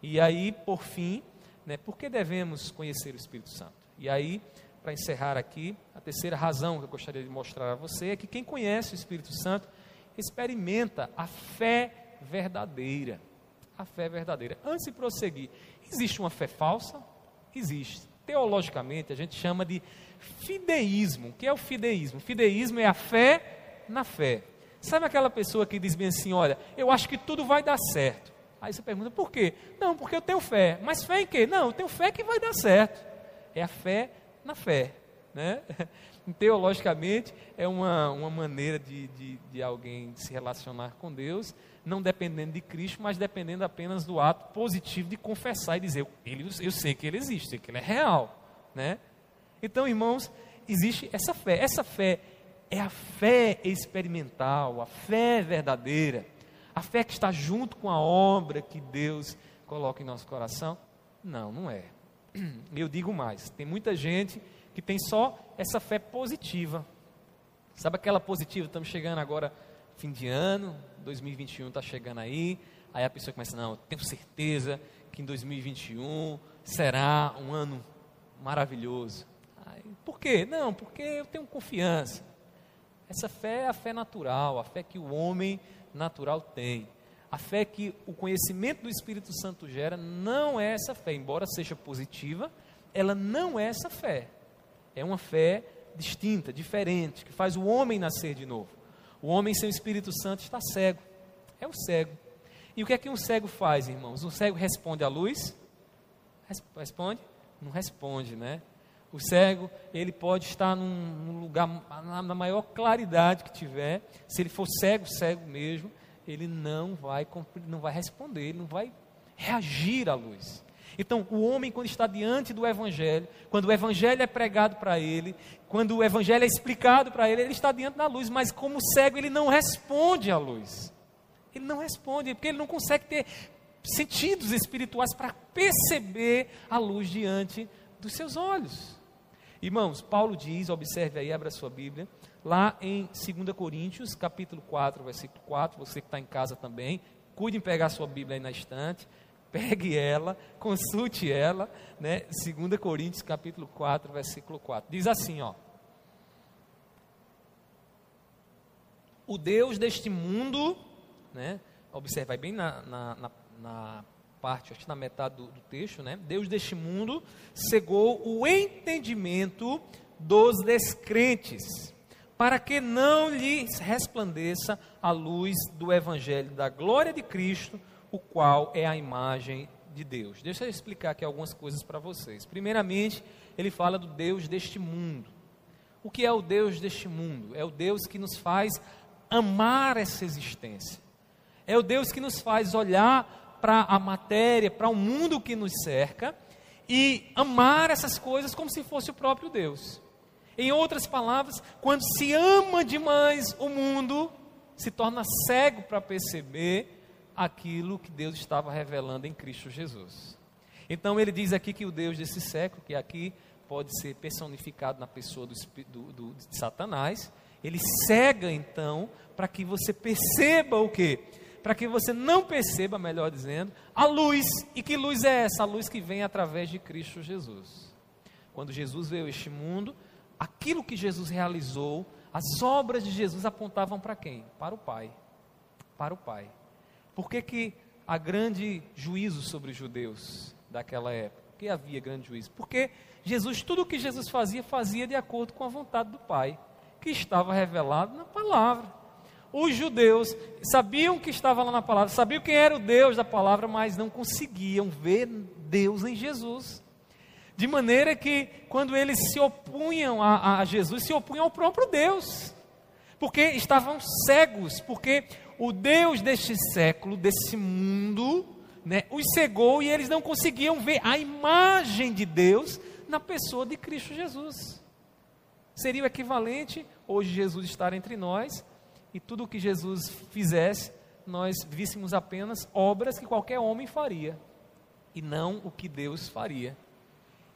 E aí, por fim, né, por que devemos conhecer o Espírito Santo? E aí, para encerrar aqui, a terceira razão que eu gostaria de mostrar a você é que quem conhece o Espírito Santo experimenta a fé verdadeira. A fé verdadeira. Antes de prosseguir, existe uma fé falsa? Existe. Teologicamente, a gente chama de fideísmo. O que é o fideísmo? Fideísmo é a fé na fé. Sabe aquela pessoa que diz bem assim: olha, eu acho que tudo vai dar certo. Aí você pergunta, por quê? Não, porque eu tenho fé. Mas fé em quê? Não, eu tenho fé que vai dar certo. É a fé na fé. Né? Teologicamente, é uma, uma maneira de, de, de alguém se relacionar com Deus, não dependendo de Cristo, mas dependendo apenas do ato positivo de confessar e dizer: ele, eu sei que ele existe, que ele é real. Né? Então, irmãos, existe essa fé. Essa fé é a fé experimental, a fé verdadeira, a fé que está junto com a obra que Deus coloca em nosso coração. Não, não é. Eu digo mais: tem muita gente que tem só essa fé positiva. Sabe aquela positiva? Estamos chegando agora, fim de ano, 2021 está chegando aí. Aí a pessoa começa: não, tenho certeza que em 2021 será um ano maravilhoso. Por quê? Não, porque eu tenho confiança. Essa fé é a fé natural, a fé que o homem natural tem. A fé que o conhecimento do Espírito Santo gera não é essa fé, embora seja positiva, ela não é essa fé. É uma fé distinta, diferente, que faz o homem nascer de novo. O homem sem o Espírito Santo está cego. É o cego. E o que é que um cego faz, irmãos? Um cego responde à luz? Responde? Não responde, né? O cego, ele pode estar num, lugar, na, na, maior claridade que tiver, se ele for cego, cego mesmo, ele não vai, não vai responder, ele não vai reagir à luz. Então, o homem, quando está diante do Evangelho, quando o Evangelho é pregado para ele, quando o Evangelho é explicado para ele, ele está diante da luz, mas como cego, ele não responde à luz. Ele não responde, porque ele não consegue ter sentidos espirituais para perceber a luz diante dos seus olhos. Irmãos, Paulo diz, observe aí, abra sua Bíblia, lá em 2 Coríntios, capítulo 4, versículo 4, você que está em casa também, cuide em pegar sua Bíblia aí na estante, pegue ela, consulte ela, né? 2 Coríntios, capítulo 4, versículo 4. Diz assim, ó. O Deus deste mundo, né? Observe, vai bem na, na, na, na parte, acho que na metade do, do texto, né? Deus deste mundo cegou o entendimento dos descrentes, para que não lhes resplandeça a luz do evangelho da glória de Cristo, o qual é a imagem de Deus. Deixa eu explicar aqui algumas coisas para vocês. Primeiramente, ele fala do Deus deste mundo. O que é o Deus deste mundo? É o Deus que nos faz amar essa existência. É o Deus que nos faz olhar para a matéria, para o mundo que nos cerca e amar essas coisas como se fosse o próprio Deus. Em outras palavras, quando se ama demais o mundo, se torna cego para perceber aquilo que Deus estava revelando em Cristo Jesus. Então ele diz aqui que o Deus desse século, que aqui pode ser personificado na pessoa do, do, do de Satanás, ele cega então para que você perceba o que? Para que você não perceba, melhor dizendo, a luz. E que luz é essa? A luz que vem através de Cristo Jesus. Quando Jesus veio a este mundo, aquilo que Jesus realizou, as obras de Jesus apontavam para quem? Para o Pai. Para o Pai. Por que, que há grande juízo sobre os judeus daquela época? Por que havia grande juízo? Porque Jesus, tudo o que Jesus fazia, fazia de acordo com a vontade do Pai, que estava revelado na palavra. Os judeus sabiam que estava lá na palavra, sabiam quem era o Deus da palavra, mas não conseguiam ver Deus em Jesus. De maneira que, quando eles se opunham a, a Jesus, se opunham ao próprio Deus, porque estavam cegos, porque o Deus deste século, desse mundo, né, os cegou e eles não conseguiam ver a imagem de Deus na pessoa de Cristo Jesus. Seria o equivalente hoje Jesus estar entre nós e tudo o que Jesus fizesse, nós víssemos apenas obras que qualquer homem faria e não o que Deus faria.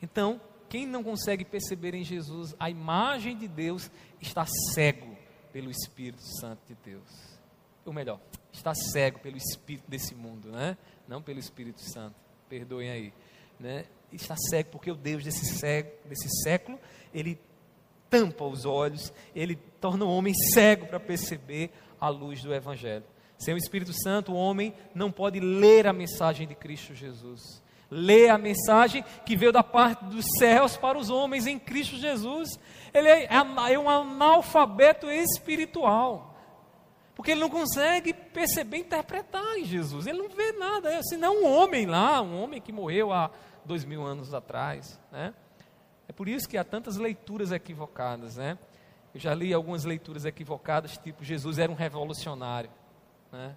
Então, quem não consegue perceber em Jesus a imagem de Deus está cego pelo Espírito Santo de Deus. Ou melhor, está cego pelo espírito desse mundo, né? Não pelo Espírito Santo. Perdoem aí, né? Está cego porque o Deus desse, cego, desse século, ele tampa os olhos, ele torna o homem cego para perceber a luz do Evangelho. Sem o Espírito Santo, o homem não pode ler a mensagem de Cristo Jesus. Ler a mensagem que veio da parte dos céus para os homens em Cristo Jesus. Ele é, é um analfabeto espiritual. Porque ele não consegue perceber, interpretar em Jesus. Ele não vê nada, é, senão um homem lá, um homem que morreu há dois mil anos atrás. Né? É por isso que há tantas leituras equivocadas, né? Eu já li algumas leituras equivocadas, tipo Jesus era um revolucionário, né?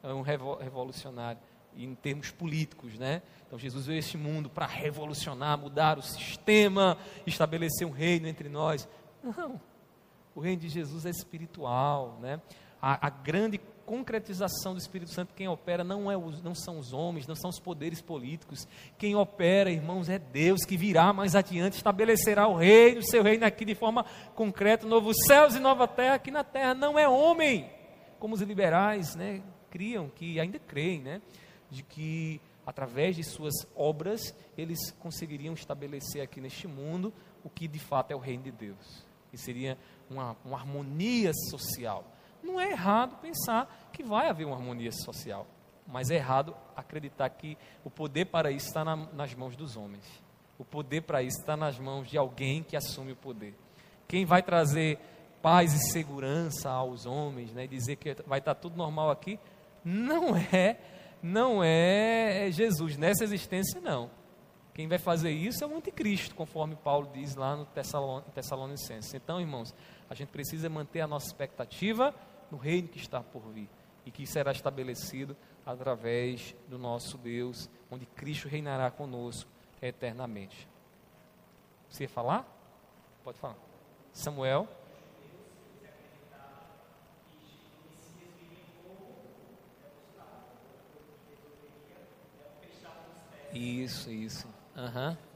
É um revo revolucionário em termos políticos, né? Então Jesus veio a este mundo para revolucionar, mudar o sistema, estabelecer um reino entre nós. Não. O reino de Jesus é espiritual, né? A, a grande concretização do Espírito Santo, quem opera não, é os, não são os homens, não são os poderes políticos. Quem opera, irmãos, é Deus que virá mais adiante, estabelecerá o reino, o seu reino aqui de forma concreta, novos céus e nova terra aqui na terra. Não é homem, como os liberais né, criam, que ainda creem, né, de que através de suas obras eles conseguiriam estabelecer aqui neste mundo o que de fato é o reino de Deus. E seria uma, uma harmonia social não é errado pensar que vai haver uma harmonia social, mas é errado acreditar que o poder para isso está na, nas mãos dos homens. O poder para isso está nas mãos de alguém que assume o poder. Quem vai trazer paz e segurança aos homens, né, dizer que vai estar tudo normal aqui, não é, não é Jesus nessa existência não. Quem vai fazer isso é o anticristo, conforme Paulo diz lá no Tessalonicenses. Então, irmãos, a gente precisa manter a nossa expectativa no reino que está por vir e que será estabelecido através do nosso Deus, onde Cristo reinará conosco eternamente. Você ia falar? Pode falar. Samuel. Isso, isso. Aham. Uhum.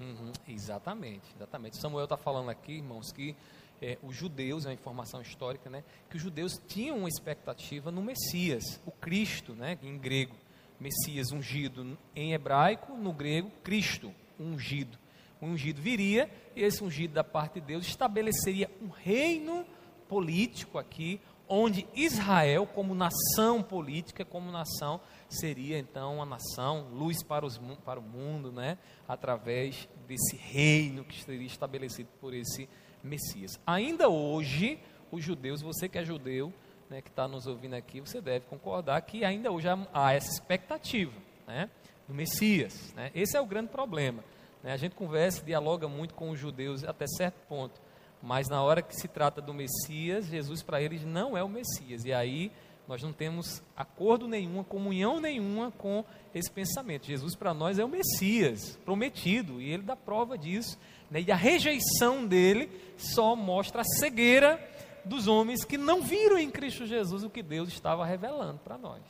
Uhum, exatamente, exatamente. Samuel está falando aqui, irmãos, que é, os judeus, é uma informação histórica, né, que os judeus tinham uma expectativa no Messias, o Cristo, né, em grego, Messias ungido em hebraico, no grego, Cristo ungido. O ungido viria e esse ungido da parte de Deus estabeleceria um reino político aqui, onde Israel, como nação política, como nação, seria então a nação, luz para, os, para o mundo, né? através desse reino que seria estabelecido por esse Messias. Ainda hoje, os judeus, você que é judeu, né, que está nos ouvindo aqui, você deve concordar que ainda hoje há essa expectativa né, do Messias. Né? Esse é o grande problema. Né? A gente conversa, dialoga muito com os judeus até certo ponto. Mas na hora que se trata do Messias, Jesus para eles não é o Messias. E aí nós não temos acordo nenhum, comunhão nenhuma com esse pensamento. Jesus para nós é o Messias prometido e ele dá prova disso. Né? E a rejeição dele só mostra a cegueira dos homens que não viram em Cristo Jesus o que Deus estava revelando para nós.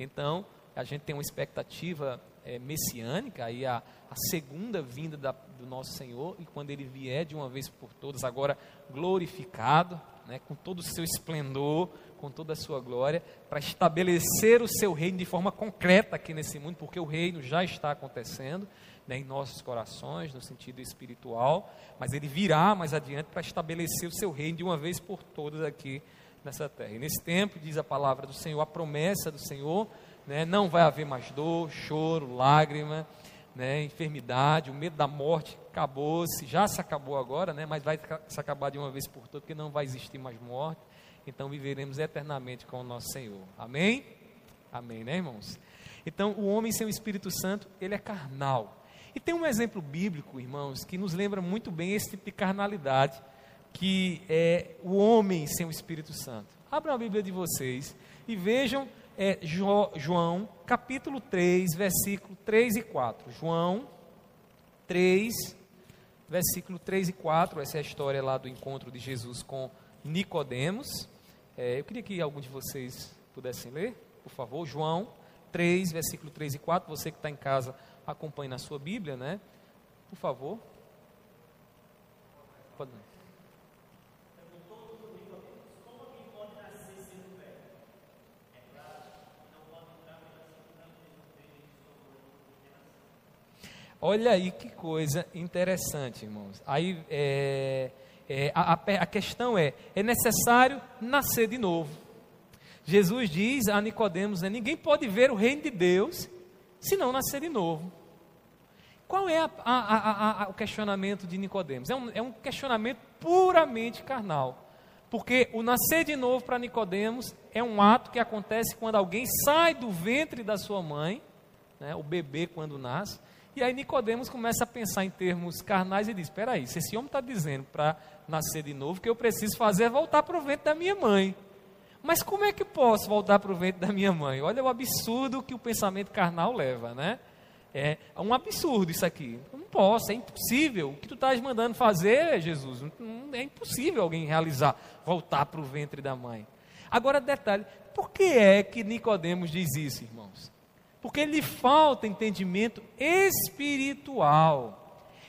Então, a gente tem uma expectativa é, messiânica, aí a, a segunda vinda da, do nosso Senhor, e quando ele vier de uma vez por todas, agora glorificado, né, com todo o seu esplendor, com toda a sua glória, para estabelecer o seu reino de forma concreta aqui nesse mundo, porque o reino já está acontecendo né, em nossos corações, no sentido espiritual, mas ele virá mais adiante para estabelecer o seu reino de uma vez por todas aqui nessa terra. E nesse tempo, diz a palavra do Senhor, a promessa do Senhor, né, não vai haver mais dor, choro, lágrima, né, enfermidade, o medo da morte acabou-se, já se acabou agora, né, mas vai se acabar de uma vez por todas, porque não vai existir mais morte. Então viveremos eternamente com o nosso Senhor. Amém? Amém, né, irmãos? Então, o homem sem o Espírito Santo, ele é carnal. E tem um exemplo bíblico, irmãos, que nos lembra muito bem esse tipo de carnalidade, que é o homem sem o Espírito Santo. Abram a Bíblia de vocês e vejam é, João, capítulo 3, versículo 3 e 4. João 3, versículo 3 e 4. Essa é a história lá do encontro de Jesus com Nicodemos. É, eu queria que algum de vocês pudessem ler, por favor. João 3, versículo 3 e 4. Você que está em casa, acompanhe na sua Bíblia, né? Por favor. Pode. Olha aí que coisa interessante, irmãos. Aí é, é, a, a, questão é: é necessário nascer de novo. Jesus diz a Nicodemos: né, ninguém pode ver o reino de Deus se não nascer de novo. Qual é a, o questionamento de Nicodemos? É um, é um questionamento puramente carnal. Porque o nascer de novo para Nicodemos é um ato que acontece quando alguém sai do ventre da sua mãe, né, o bebê quando nasce, e aí Nicodemos começa a pensar em termos carnais e diz: espera aí, se esse homem está dizendo para nascer de novo, que eu preciso fazer é voltar para o ventre da minha mãe. Mas como é que posso voltar para o ventre da minha mãe? Olha o absurdo que o pensamento carnal leva, né? É um absurdo isso aqui. Não posso, é impossível. O que tu estás mandando fazer, Jesus, é impossível alguém realizar, voltar para o ventre da mãe. Agora, detalhe, por que é que Nicodemos diz isso, irmãos? porque lhe falta entendimento espiritual.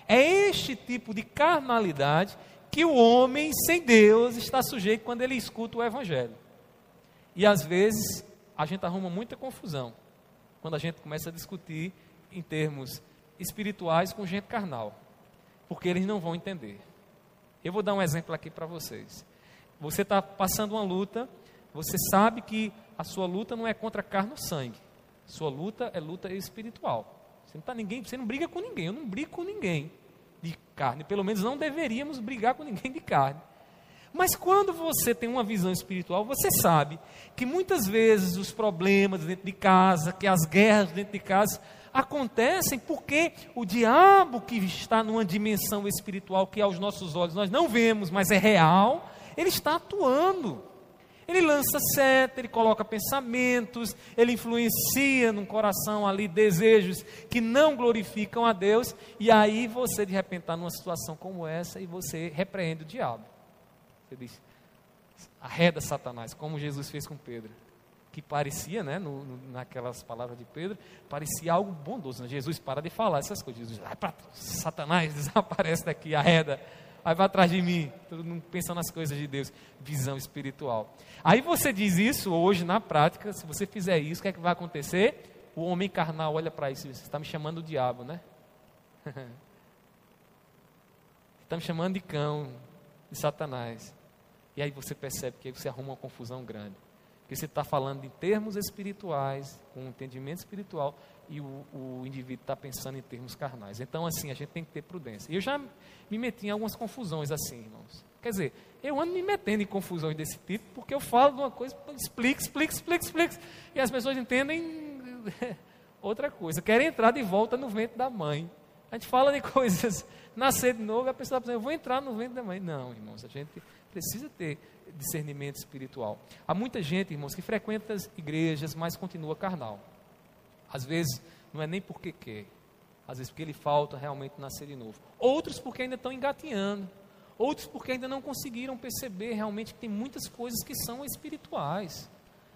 É este tipo de carnalidade que o homem sem Deus está sujeito quando ele escuta o Evangelho. E às vezes a gente arruma muita confusão quando a gente começa a discutir em termos espirituais com gente carnal, porque eles não vão entender. Eu vou dar um exemplo aqui para vocês. Você está passando uma luta, você sabe que a sua luta não é contra carne ou sangue, sua luta é luta espiritual. Você não, tá ninguém, você não briga com ninguém, eu não brigo com ninguém carne. Pelo menos não deveríamos brigar com ninguém de carne. Mas quando você tem uma visão espiritual, você sabe que muitas vezes os problemas dentro de casa, que as guerras dentro de casa acontecem porque o diabo que está numa dimensão espiritual que aos nossos olhos nós não vemos, mas é real, ele está atuando. Ele lança seta, ele coloca pensamentos, ele influencia no coração ali desejos que não glorificam a Deus, e aí você de repente está numa situação como essa e você repreende o diabo. Você diz, arreda Satanás, como Jesus fez com Pedro. Que parecia, né, no, no, naquelas palavras de Pedro, parecia algo bondoso. Né? Jesus para de falar essas coisas. Jesus, para Satanás, desaparece daqui, arreda aí vai atrás de mim. Todo mundo pensando nas coisas de Deus. Visão espiritual. Aí você diz isso hoje na prática, se você fizer isso, o que é que vai acontecer? O homem carnal olha para isso você está me chamando de diabo, né? está me chamando de cão, de Satanás. E aí você percebe que aí você arruma uma confusão grande. Porque você está falando em termos espirituais, com um entendimento espiritual, e o, o indivíduo está pensando em termos carnais. Então, assim, a gente tem que ter prudência. Eu já me meti em algumas confusões assim, irmãos. Quer dizer, eu ando me metendo em confusões desse tipo, porque eu falo de uma coisa, explico, explico, explico, explico, e as pessoas entendem outra coisa. Querem entrar de volta no ventre da mãe. A gente fala de coisas, nascer de novo, a pessoa está pensando, eu vou entrar no ventre da mãe. Não, irmãos, a gente precisa ter discernimento espiritual. Há muita gente, irmãos, que frequenta as igrejas, mas continua carnal. Às vezes, não é nem porque quer, às vezes porque ele falta realmente nascer de novo. Outros porque ainda estão engatinhando. Outros porque ainda não conseguiram perceber realmente que tem muitas coisas que são espirituais.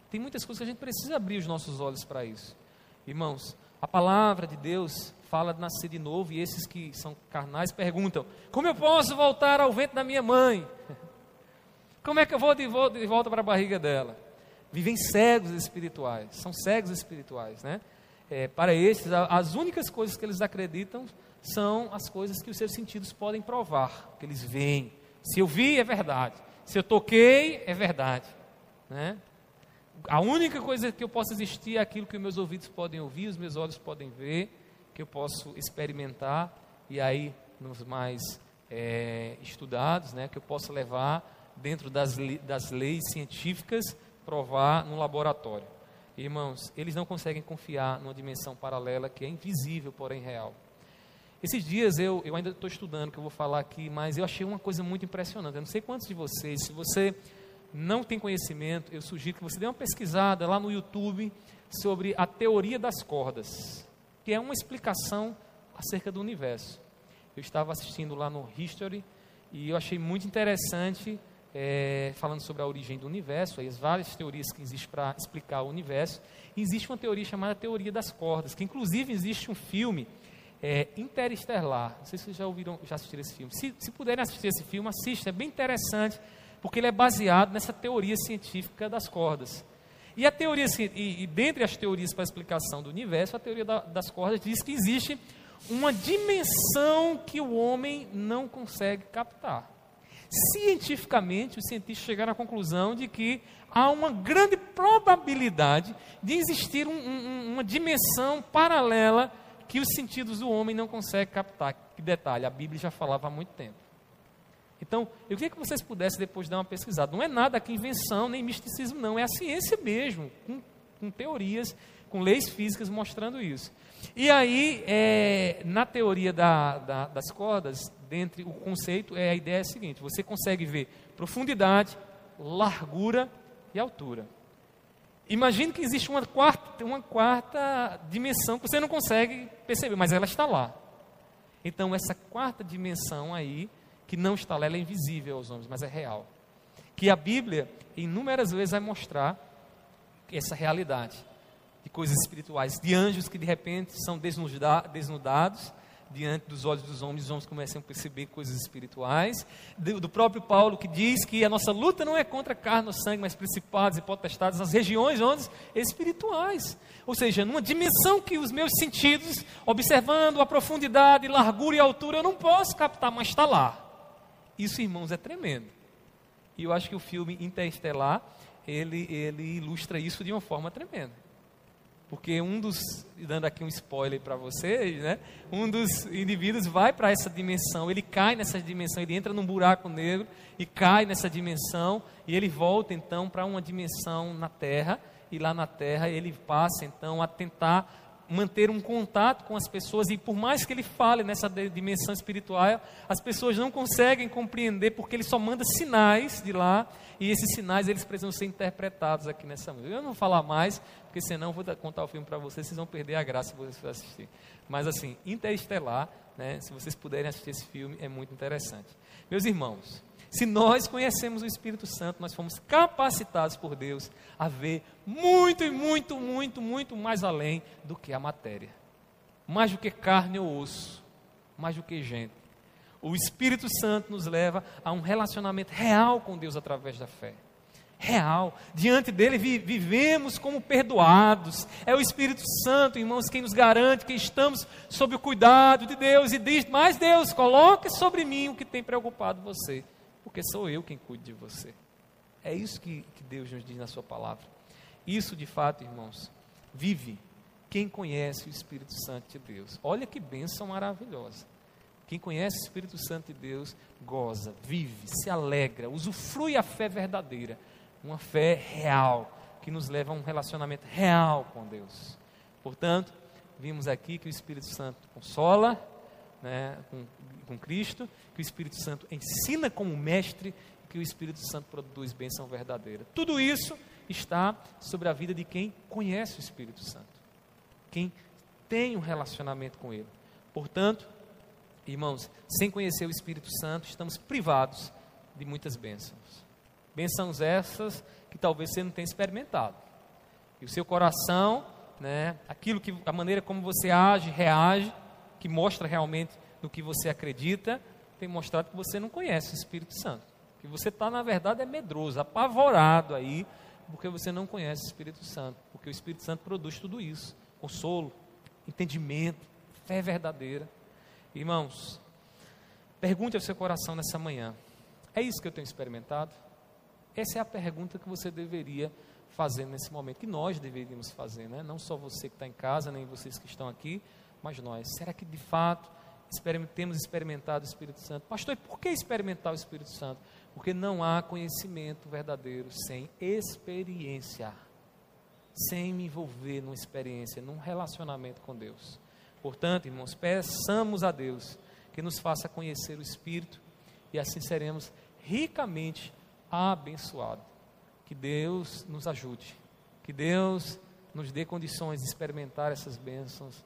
Tem muitas coisas que a gente precisa abrir os nossos olhos para isso. Irmãos, a palavra de Deus fala de nascer de novo e esses que são carnais perguntam: como eu posso voltar ao ventre da minha mãe? Como é que eu vou de volta para a barriga dela? Vivem cegos espirituais, são cegos espirituais, né? É, para esses, as únicas coisas que eles acreditam são as coisas que os seus sentidos podem provar, que eles veem. Se eu vi, é verdade. Se eu toquei, é verdade. Né? A única coisa que eu posso existir é aquilo que meus ouvidos podem ouvir, os meus olhos podem ver, que eu posso experimentar e aí nos mais é, estudados, né, que eu posso levar dentro das, das leis científicas, provar no laboratório. Irmãos, eles não conseguem confiar numa dimensão paralela que é invisível, porém real. Esses dias eu, eu ainda estou estudando, que eu vou falar aqui, mas eu achei uma coisa muito impressionante. Eu não sei quantos de vocês, se você não tem conhecimento, eu sugiro que você dê uma pesquisada lá no YouTube sobre a teoria das cordas, que é uma explicação acerca do universo. Eu estava assistindo lá no History e eu achei muito interessante, é, falando sobre a origem do universo, as várias teorias que existem para explicar o universo. Existe uma teoria chamada teoria das cordas, que inclusive existe um filme é, Interestelar. Não sei se vocês já ouviram, já assistiram esse filme. Se, se puderem assistir esse filme, assista, é bem interessante, porque ele é baseado nessa teoria científica das cordas. E a teoria, e, e dentre as teorias para a explicação do universo, a teoria da, das cordas diz que existe uma dimensão que o homem não consegue captar. Cientificamente, os cientistas chegaram à conclusão de que há uma grande probabilidade de existir um, um, uma dimensão paralela que os sentidos do homem não conseguem captar. Que detalhe, a Bíblia já falava há muito tempo. Então, eu queria que vocês pudessem depois dar uma pesquisada. Não é nada aqui invenção, nem misticismo, não. É a ciência mesmo, com, com teorias, com leis físicas mostrando isso. E aí, é, na teoria da, da, das cordas, dentre o conceito, é, a ideia é a seguinte: você consegue ver profundidade, largura e altura. Imagine que existe uma quarta, uma quarta dimensão que você não consegue perceber, mas ela está lá. Então, essa quarta dimensão aí, que não está lá, ela é invisível aos homens, mas é real. Que a Bíblia, inúmeras vezes, vai mostrar essa realidade de coisas espirituais, de anjos que de repente são desnudados diante dos olhos dos homens, os homens começam a perceber coisas espirituais. Do, do, próprio Paulo que diz que a nossa luta não é contra carne ou sangue, mas principados e potestades nas regiões onde espirituais. Ou seja, numa dimensão que os meus sentidos, observando a profundidade, largura e altura, eu não posso captar, mas está lá. Isso, irmãos, é tremendo. E eu acho que o filme Interestelar, ele, ele ilustra isso de uma forma tremenda. Porque um dos, dando aqui um spoiler para vocês, né? Um dos indivíduos vai para essa dimensão, ele cai nessa dimensão, ele entra num buraco negro e cai nessa dimensão e ele volta então para uma dimensão na Terra e lá na Terra ele passa então a tentar manter um contato com as pessoas e por mais que ele fale nessa dimensão espiritual, as pessoas não conseguem compreender porque ele só manda sinais de lá e esses sinais eles precisam ser interpretados aqui nessa música. Eu não vou falar mais, porque senão vou contar o filme para vocês, vocês vão perder a graça se vocês assistir. Mas assim, Interestelar, né, se vocês puderem assistir esse filme, é muito interessante. Meus irmãos, se nós conhecemos o Espírito Santo, nós fomos capacitados por Deus a ver muito e muito, muito, muito mais além do que a matéria. Mais do que carne ou osso, mais do que gente. O Espírito Santo nos leva a um relacionamento real com Deus através da fé. Real. Diante dele vi vivemos como perdoados. É o Espírito Santo, irmãos, quem nos garante que estamos sob o cuidado de Deus e diz: Mas Deus, coloque sobre mim o que tem preocupado você porque sou eu quem cuido de você. É isso que, que Deus nos diz na Sua palavra. Isso, de fato, irmãos, vive quem conhece o Espírito Santo de Deus. Olha que bênção maravilhosa. Quem conhece o Espírito Santo de Deus goza, vive, se alegra, usufrui a fé verdadeira, uma fé real, que nos leva a um relacionamento real com Deus. Portanto, vimos aqui que o Espírito Santo consola, né, com, com Cristo, que o Espírito Santo ensina como mestre, que o Espírito Santo produz bênção verdadeira. Tudo isso está sobre a vida de quem conhece o Espírito Santo, quem tem um relacionamento com Ele. Portanto, irmãos, sem conhecer o Espírito Santo, estamos privados de muitas bênçãos. Bênçãos essas que talvez você não tenha experimentado. E o seu coração, né, aquilo que a maneira como você age, reage, que mostra realmente no que você acredita, tem mostrado que você não conhece o Espírito Santo. Que você está, na verdade, é medroso, apavorado aí, porque você não conhece o Espírito Santo. Porque o Espírito Santo produz tudo isso: consolo, entendimento, fé verdadeira. Irmãos, pergunte ao seu coração nessa manhã: é isso que eu tenho experimentado? Essa é a pergunta que você deveria fazer nesse momento, que nós deveríamos fazer, né? não só você que está em casa, nem vocês que estão aqui, mas nós. Será que de fato temos experimentado o Espírito Santo? Pastor, e por que experimentar o Espírito Santo? Porque não há conhecimento verdadeiro sem experiência, sem me envolver numa experiência, num relacionamento com Deus. Portanto, irmãos, peçamos a Deus que nos faça conhecer o Espírito e assim seremos ricamente abençoados. Que Deus nos ajude, que Deus nos dê condições de experimentar essas bênçãos